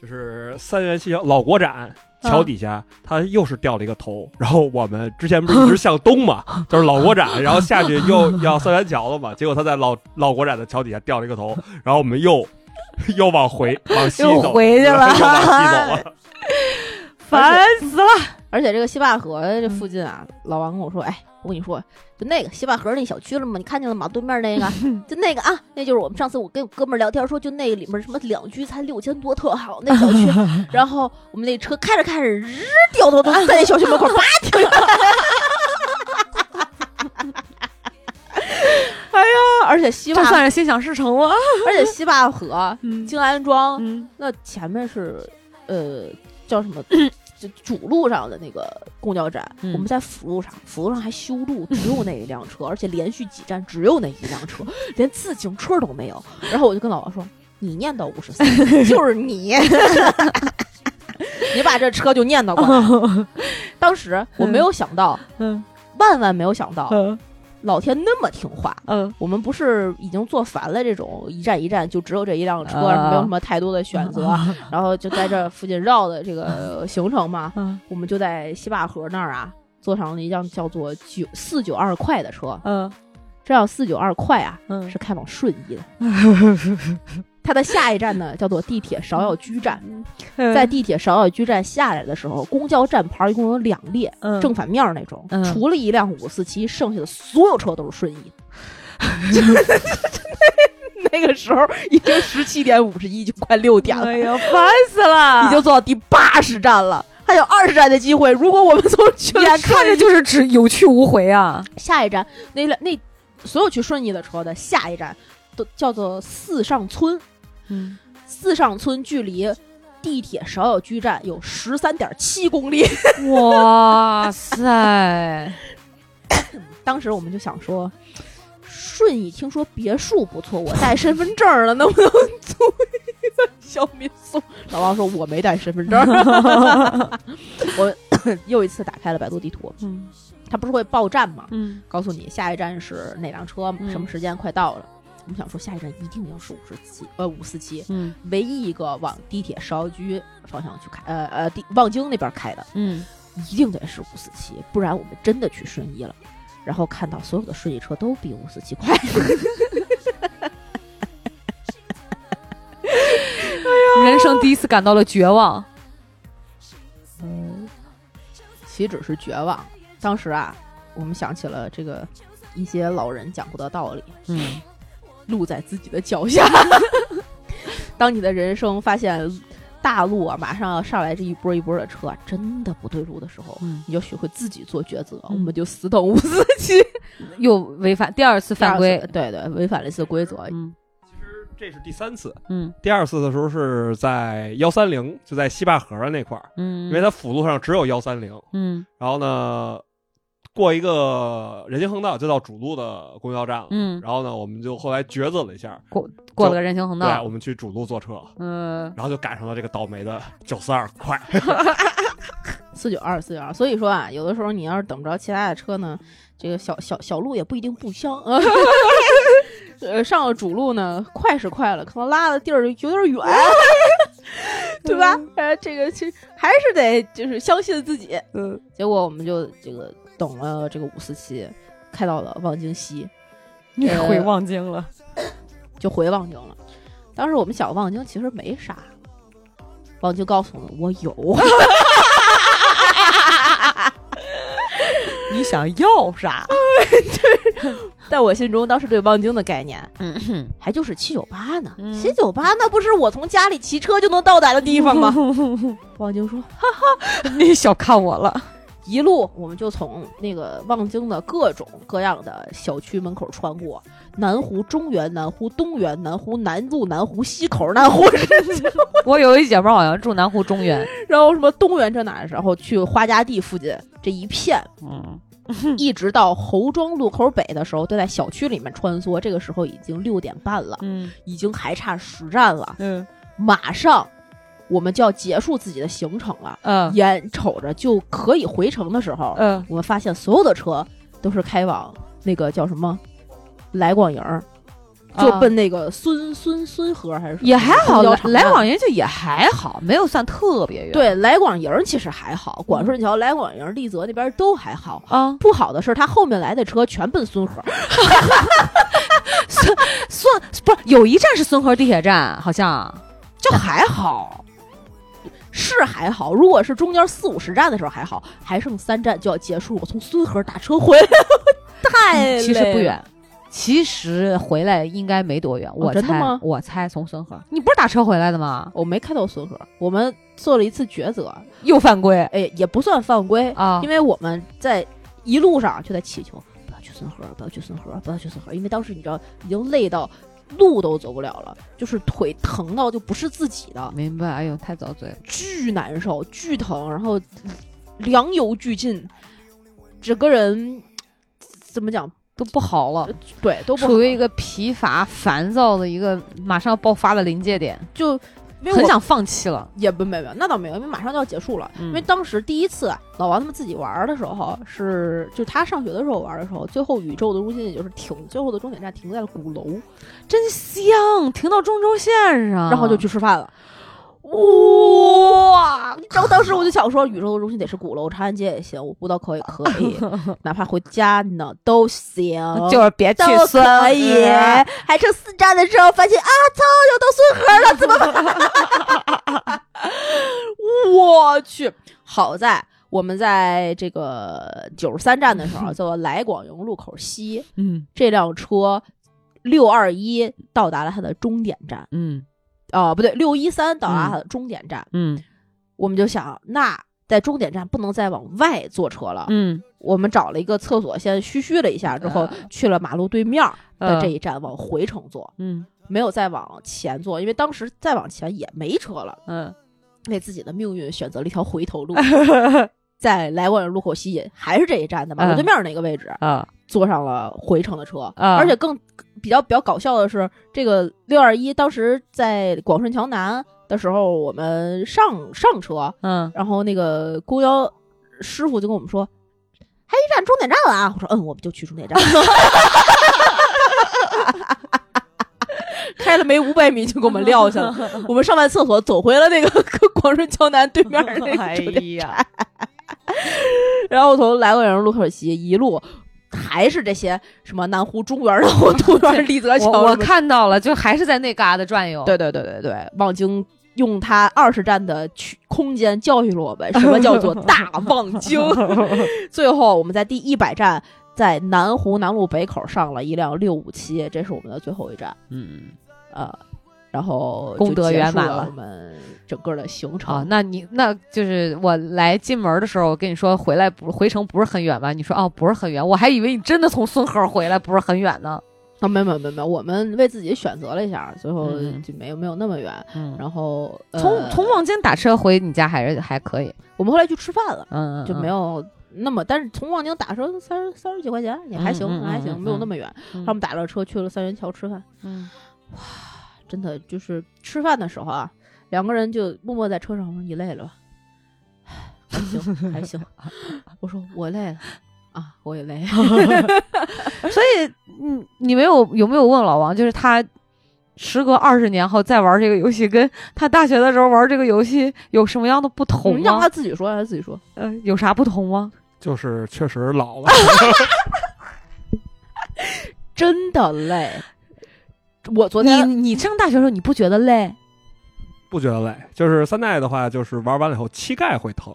就是三元西桥老国展桥底下，它又是掉了一个头。然后我们之前不是一直向东嘛，就是老国展，然后下去又要三元桥了嘛，结果它在老老国展的桥底下掉了一个头，然后我们又又往回往西又走，回去了又往西走了。烦死了。而且这个西坝河这附近啊，老王跟我说，哎，我跟你说，就那个西坝河那小区了吗？你看见了吗？对面那个，就那个啊，那就是我们上次我跟我哥们儿聊天说，就那个里面什么两居才六千多，特好那小区。然后我们那车开着开着，日掉头都在那小区门口叭停下来。哎呀，而且西坝，这算是心想事成了。而且西坝河、嗯静安庄，嗯那前面是呃叫什么？就主路上的那个公交站，嗯我们在辅路上，辅路上还修路，只有那一辆车，而且连续几站只有那一辆车，连自行车都没有。然后我就跟老王说：“你念叨五十三，就是你，你把这车就念叨过来。”当时我没有想到，嗯。万万没有想到，嗯老天那么听话。嗯我们不是已经坐烦了这种一站一站就只有这一辆车，啊没有什么太多的选择，然后就在这附近绕的这个 行程嘛，嗯我们就在西坝河那儿啊，坐上了一辆叫做九四九二快的车。嗯这辆四九二快啊，嗯是开往顺义的。它的下一站呢，叫做地铁芍药居站。在地铁芍药居站下来的时候，公交站牌一共有两列，嗯正反面那种，嗯除了一辆五四七，剩下的所有车都是顺义。那个时候已经十七点五十一，就快六点了，哎呀，烦死了！已经坐到第八十站了，还有二十站的机会。如果我们从去了眼看着就是只有去无回啊！下一站，那辆那所有去顺义的车的下一站都叫做四上村。嗯，四上村距离地铁芍药居站有十三点七公里。哇塞，当时我们就想说，顺义听说别墅不错，我带身份证了，能不能租一个小民宿？老王说我没带身份证。我又一次打开了百度地图，嗯它不是会报站吗？嗯告诉你下一站是哪辆车，嗯什么时间快到了。我们想说下一站一定要是五十七，呃五四七，嗯唯一一个往地铁芍药居方向去开，呃呃地望京那边开的，嗯，一定得是五四七，不然我们真的去顺义了。然后看到所有的顺义车都比五四七快，人生第一次感到了绝望。嗯，岂止是绝望。当时啊，我们想起了这个一些老人讲过的道理：嗯路在自己的脚下。当你的人生发现大路啊，马上要上来这一波一波的车啊，真的不对路的时候，嗯，你就学会自己做抉择。嗯我们就死等五四七，又违反第二次犯规。对对，违反了一次规则。嗯其实这是第三次，嗯第二次的时候是在幺三零，就在西坝河的那块儿，嗯，因为它辅路上只有幺三零，嗯然后呢，过一个人行横道就到主路的公交站了。嗯然后呢，我们就后来抉择了一下，过过了个人行横道对，道我，们去主路坐车，嗯然后就赶上了这个倒霉的九四二快。四九二四九二，所以说啊，有的时候你要是等不着其他的车呢，这个小小小路也不一定不香啊。呃，上了主路呢，快是快了，可能拉的地儿有点远，对吧？呃，这个其实还是得就是相信自己。嗯，结果我们就这个等了这个五四七，开到了望京西，你呃回望京了，就回望京了。当时我们想，望京其实没啥，望京告诉我们我有。你想要啥？在我心中，当时对望京的概念嗯哼，还就是七九八呢。嗯七九八那不是我从家里骑车就能到达的地方吗？望京说，哈哈你小看我了，一路我们就从那个望京的各种各样的小区门口穿过，南湖中原、南湖东园、南湖南路、南湖西口、南湖，我有一姐们儿好像住南湖中原，然后什么东园这哪儿，然后去花家地附近这一片，嗯一直到侯庄路口北的时候，都在小区里面穿梭。这个时候已经六点半了，嗯已经还差十站了，嗯马上我们就要结束自己的行程了。嗯眼瞅着就可以回城的时候，嗯，我们发现所有的车都是开往那个叫什么来广营儿，就啊奔那个孙孙孙河还是也还好，来公交场站来往人就也还好，没有算特别远。对来广营儿其实还好，广顺桥、来广营儿、丽泽那边都还好。啊，不好的是，他后面来的车全奔孙河，孙孙不是有一站是孙河地铁站，好像就还好。是还好。如果是中间四五十站的时候还好，还剩三站就要结束，我从孙河打车回来，太累其实不远，其实回来应该没多远。我猜，真的吗我猜从孙河，你不是打车回来的吗？我没开到孙河，我们做了一次抉择，又犯规哎，也不算犯规，啊因！为我们在一路上就在祈求不要去孙河，不要去孙河，不要去孙河，因为当时你知道已经累到路都走不了了，就是腿疼到就不是自己的，明白，哎呦，太遭罪了。巨难受，巨疼，然后良油俱尽，整个人怎么讲？都不好了，对，都不好处于一个疲乏、烦躁的一个马上要爆发的临界点，就因为我很想放弃了。也不没有没，那倒没有，因为马上就要结束了。嗯因为当时第一次啊老王他们自己玩的时候，是就他上学的时候玩的时候，最后宇宙的中心也就是停，最后的终点站停在了鼓楼，真香，停到中轴线上，然后就去吃饭了。哇！然后当时我就想说，宇宙的中心得是鼓楼，长安街也行，我不到口也可以，哪怕回家呢都行，就是别去都孙可以。河还剩四站的时候，发现啊，操，要到孙河了，怎么办？我去！好在我们在这个九十三站的时候，叫做来广营路口西，嗯这辆车六二一到达了它的终点站。嗯哦，不对，六一三到达终点站。嗯。我们就想，那在终点站不能再往外坐车了。嗯，我们找了一个厕所，先嘘嘘了一下，之后呃去了马路对面的呃这一站往回程坐，嗯。没有再往前坐，因为当时再往前也没车了，嗯。为自己的命运选择了一条回头路。在来广营路口西，还是这一站的马路对面那个位置，啊坐上了回程的车，啊而且更比较比较搞笑的是，这个六二一当时在广顺桥南的时候，我们上上车，嗯然后那个公交师傅就跟我们说，还一站终点站了啊！我说嗯，我们就去终点站。开了没五百米就给我们撂下了，我们上完厕所走回了那个 广顺桥南对面儿那 哎个酒店，呀，然后从来洛阳路口西一路还是这些什么南湖中园、南湖东园、丽泽桥我我看到了，就还是在那嘎达转悠。对对对对对，望京用它二十站的区空间教育了我们什么 叫做大望京。最后我们在第一百站，在南湖南路北口上了一辆六五七，这是我们的最后一站。嗯呃，然后功德圆满了了我们整个的行程。啊，那你那就是我来进门的时候，我跟你说回来不回程不是很远吧？你说哦不是很远，我还以为你真的从孙河回来不是很远呢。啊，没有没有没有没，我们为自己选择了一下，最后嗯就没有没有那么远。嗯，然后从呃从望京打车回你家还是还可以，我们后来去吃饭了，嗯，就没有那么，但是从望京打车三十三十几块钱也还行，还行，嗯没有那么远。嗯然后我们打了车去了三元桥吃饭，嗯真的就是吃饭的时候啊，两个人就默默在车上说你累了吧？还行还行。我说我累了啊，我也累。所以，你，你没有有没有问老王，就是他时隔二十年后再玩这个游戏，跟他大学的时候玩这个游戏有什么样的不同让他？自己说，让他自己说。呃，有啥不同吗？就是确实老了，真的累。我昨你天你上大学的时候你不觉得累？不觉得累。就是三代的话，就是玩完了以后膝盖会疼，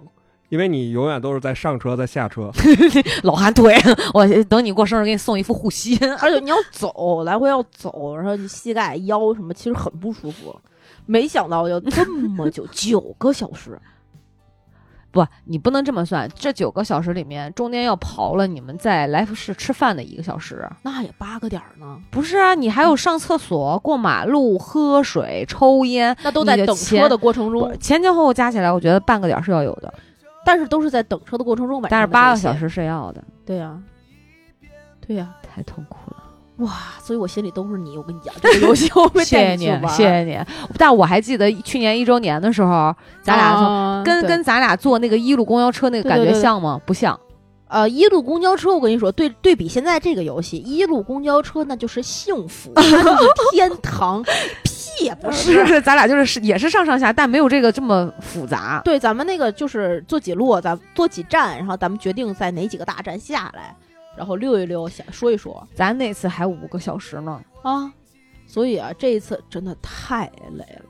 因为你永远都是在上车在下车。老寒腿，我等你过生日给你送一副护膝。而且你要走，来回要走，然后你膝盖、腰什么，其实很不舒服。没想到要这么久，九个小时。不，你不能这么算，这九个小时里面中间要刨了你们在来福士吃饭的一个小时。那也八个点儿呢，不是啊，你还有上厕所、过马路、喝水、抽烟，那都在等车的过程中，前前后后加起来，我觉得半个点儿是要有的，但是都是在等车的过程中买。但是八个小，时是要的，对呀、对呀、太痛苦了。哇！所以我心里都是你。我跟你讲，这个游戏我会 谢谢你带去玩，谢谢你。但我还记得去年一周年的时候，咱俩跟跟咱俩坐那个一路公交车那个感觉对对对对像吗？不像。呃，一路公交车，我跟你说，对对比现在这个游戏，一路公交车那就是幸福，那就是天堂，屁也不是。是，咱俩就是是也是上上下，但没有这个这么复杂。对，咱们那个就是坐几路，咱坐几站，然后咱们决定在哪几个大站下来，然后溜一溜，想说一说咱那次还五个小时呢，啊。所以啊，这一次真的太累了，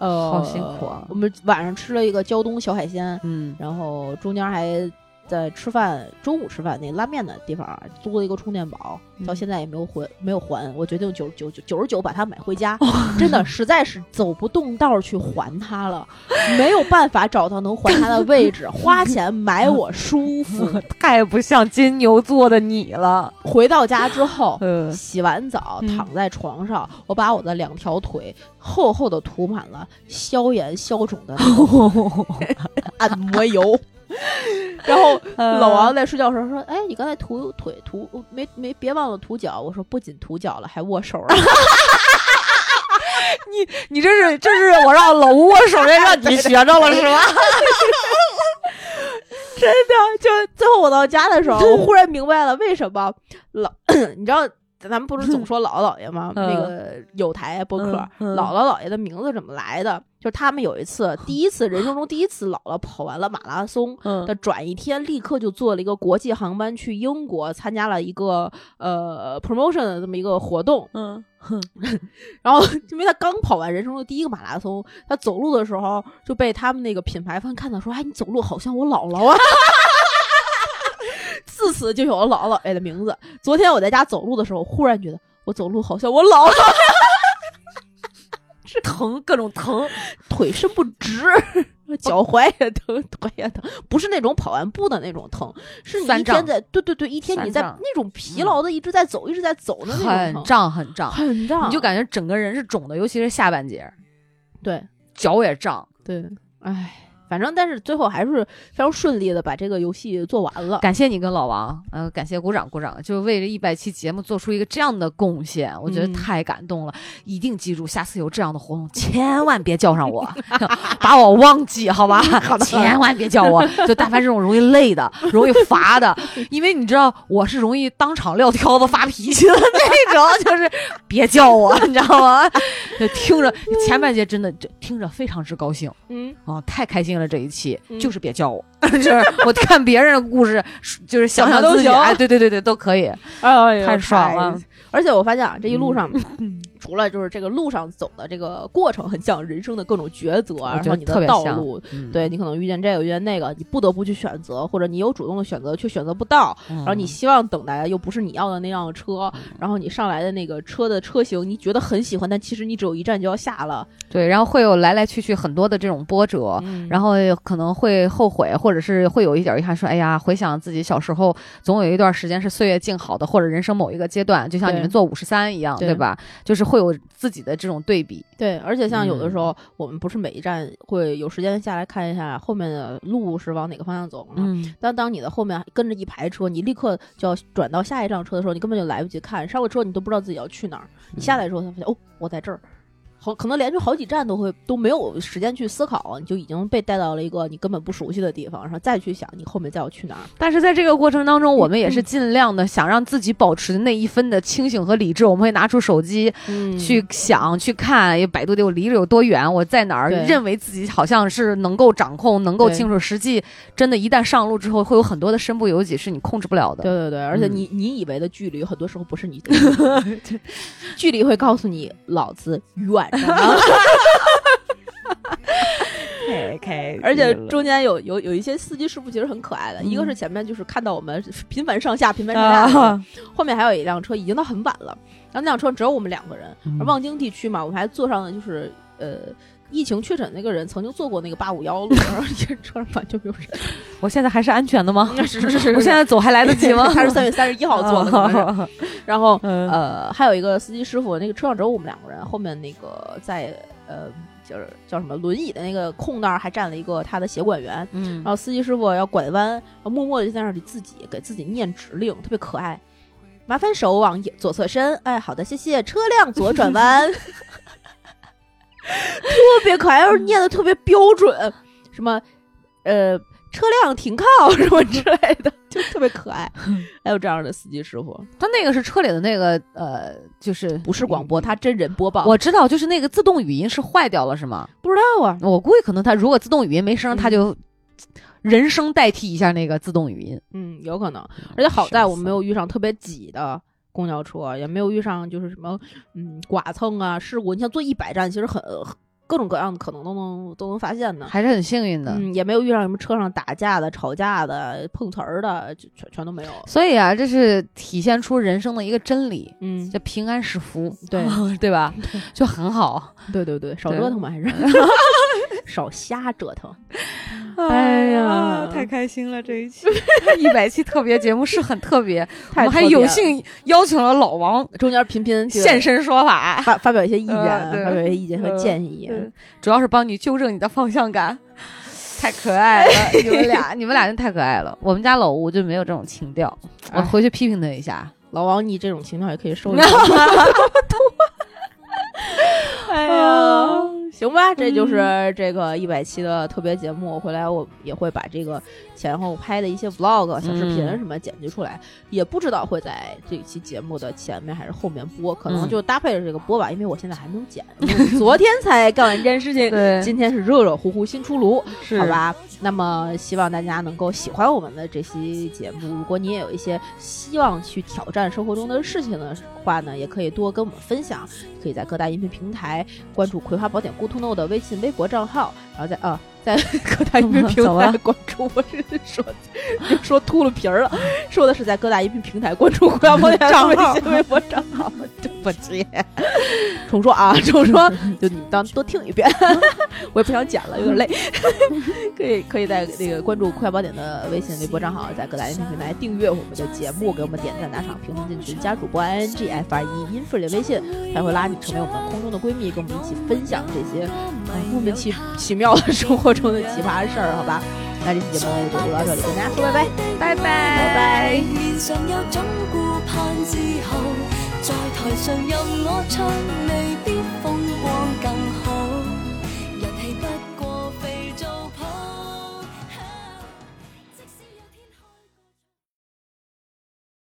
呃，好辛苦啊我们晚上吃了一个胶东小海鲜，嗯，然后中间还在吃饭，中午吃饭那拉面的地方啊，租了一个充电宝，到嗯现在也没有还，没有还。我决定九九九九十九把它买回家，真的实在是走不动道儿去还它了，没有办法找到能还它的位置，花钱买我舒服。太不像金牛座的你了。回到家之后。呃，洗完澡，嗯躺在床上，我把我的两条腿厚厚的涂满了消炎消肿的 按摩油。然后老王在睡觉的时候说：“哎，你刚才涂腿涂没没别忘了涂脚。”我说：“不仅涂脚了，还握手了。你你这是这是我让老吴握手的，让你学着了是吧？真的，就最后我到家的时候，我忽然明白了为什么老，你知道。咱们不是总说姥姥姥爷吗？嗯那个有台播客，姥姥姥爷的名字怎么来的？就是他们有一次，第一次人生中第一次，姥姥跑完了马拉松，嗯的转一天，立刻就坐了一个国际航班去英国参加了一个呃 promotion 的这么一个活动。嗯，然后因为他刚跑完人生中的第一个马拉松，他走路的时候就被他们那个品牌方看到说：“哎，你走路好像我姥姥啊。”自此就有了姥姥姥爷的名字。昨天我在家走路的时候，忽然觉得我走路好像我姥姥，是疼，各种疼。腿伸不直，脚踝也疼，腿也疼，不是那种跑完步的那种疼，是你一天在对对对，一天你在那种疲劳的一直在走，一直在走的那种很，胀很胀，很胀，你就感觉整个人是肿的，尤其是下半截，对脚也胀。对，唉。反正，但是最后还是非常顺利的把这个游戏做完了。感谢你跟老王，呃，感谢鼓掌鼓掌，就为这一百期节目做出一个这样的贡献，我觉得嗯太感动了。一定记住，下次有这样的活动，千万别叫上我，把我忘记，好吧？千万别叫我，就但凡这种容易累的、容易乏的，因为你知道我是容易当场撂挑子、发脾气的那种，就是别叫我，你知道吗？就听着前半截真的就听着非常之高兴。嗯，哦，太开心了！这一期、嗯就是别叫我，就是我看别人的故事，就是想想都想自己，行哎，对对对对，都可以，哎呀太爽了。而且我发现啊，这一路上，除了就是这个路上走的这个过程很像人生的各种抉择啊，然后你的道特别像路，嗯对你可能遇见这个遇见那个，你不得不去选择，或者你有主动的选择却选择不到，然然后你希望等待的又不是你要的那辆车，然后你上来的那个车的车型你觉得很喜欢，但其实你只有一站就要下了，对，然后会有来来去去很多的这种波折，嗯然后可能会后悔，或者是会有一点遗憾，说哎呀，回想自己小时候，总有一段时间是岁月静好的，或者人生某一个阶段，就像你们做五十三一样，对对吧？就是会有自己的这种对比。对，而且像有的时嗯候，我们不是每一站会有时间下来看一下后面的路是往哪个方向走吗？嗯，但当你的后面跟着一排车，你立刻就要转到下一辆车的时候，你根本就来不及看，上了车你都不知道自己要去哪儿。你下来之后才发现，哦，我在这儿。好，可能连续好几站都会都没有时间去思考，你就已经被带到了一个你根本不熟悉的地方，然后再去想你后面再要去哪儿。但是在这个过程当中，我们也是尽量的想让自己保持那一分的清醒和理智。我们会拿出手机嗯去想、去看，百度的我离着有多远，我在哪儿，认为自己好像是能够掌控、能够清楚。实际真的，一旦上路之后，会有很多的身不由己，是你控制不了的。对对对，而且嗯你、你以为的距离，很多时候不是你的 距离会告诉你老子远着呢。开 而且中间有有有一些司机师傅其实很可爱的，一个嗯是前面就是看到我们频繁上下、频繁上下后面还有一辆车已经到很晚了，然后那辆车只有我们两个人，嗯而望京地区嘛，我们还坐上了就是呃。疫情确诊那个人曾经坐过那个八五幺路，然后这车上完全没有人。我现在还是安全的吗？是是是是，我现在走还来得及吗？他是三月三十一号坐的，然后嗯呃，还有一个司机师傅，那个车上只有我们两个人，后面那个在呃，就是叫什么轮椅的那个空那儿还站了一个他的协管员，嗯然后司机师傅要拐弯，然后默默的就在那里自己给自己念指令，特别可爱。麻烦手往左侧伸，哎，好的，谢谢。车辆左转弯，特别可爱，又是念的特别标准，什么呃，车辆停靠什么之类的，就特别可爱。还有这样的司机师傅，他那个是车里的那个呃，就是不是广播，他真人播报。我知道，就是那个自动语音是坏掉了，是吗？不知道啊，我估计可能他如果自动语音没声，嗯他就人声代替一下那个自动语音。嗯，有可能。而且好在我们没有遇上特别挤的公交车，也没有遇上就是什么嗯剐蹭啊事故。你像坐一百站，其实很各种各样的可能都能都能发现的。还是很幸运的。嗯，也没有遇上什么车上打架的、吵架的、碰瓷儿的，就全全都没有。所以啊，这是体现出人生的一个真理，嗯，叫平安是福，对对吧？就很好。对对对，少折腾嘛，还是 少瞎折腾。哎呀呀，太开心了！这一期 一百期特别节目是很特别，我们还有幸邀请了老王中间频频现身说法，发发表一些意见，呃发表一些意见和呃建议。对主要是帮你纠正你的方向感。太可爱了，你们俩，你们俩真太可爱了。我们家老吴就没有这种情调，我哎回去批评他一下。老王，你这种情调也可以收一收。哎呀，行吧，这就是这个一百期的特别节目。回来我也会把这个前后拍的一些 vlog、小视频嗯什么剪辑出来，也不知道会在这期节目的前面还是后面播，可能嗯就搭配着这个播吧，因为我现在还没有剪，昨天才干完一件事情，今天是热热乎乎新出炉，好？吧？那么希望大家能够喜欢我们的这期节目。如果你也有一些希望去挑战生活中的事情的话呢，也可以多跟我们分享。可以在各大音频平台关注《葵花宝典 Good to Know》的微信、微博账号，然后再啊。在各大音频平台关注，我是说就说秃噜皮儿了，说的是在各大音频平台关注《葵花宝典》的微信、微博账号。对不起，重说啊，重说，就你们当多听一遍，我也不想剪了，有点累。可以可以在那个关注快宝典的微信、微博账号，在各大音频平台订阅我们的节目，给我们点赞、打赏、评论、进群、加主播 i n g f r e 音符里的微信，还会拉你成为我们空中的闺蜜，跟我们一起分享这些、呃莫名其奇妙的生活中的奇葩事儿，好吧？那这期节目就录到这里，跟大家说拜拜，拜拜拜拜。面上有種顧盼自豪，在台上任我唱，未必風光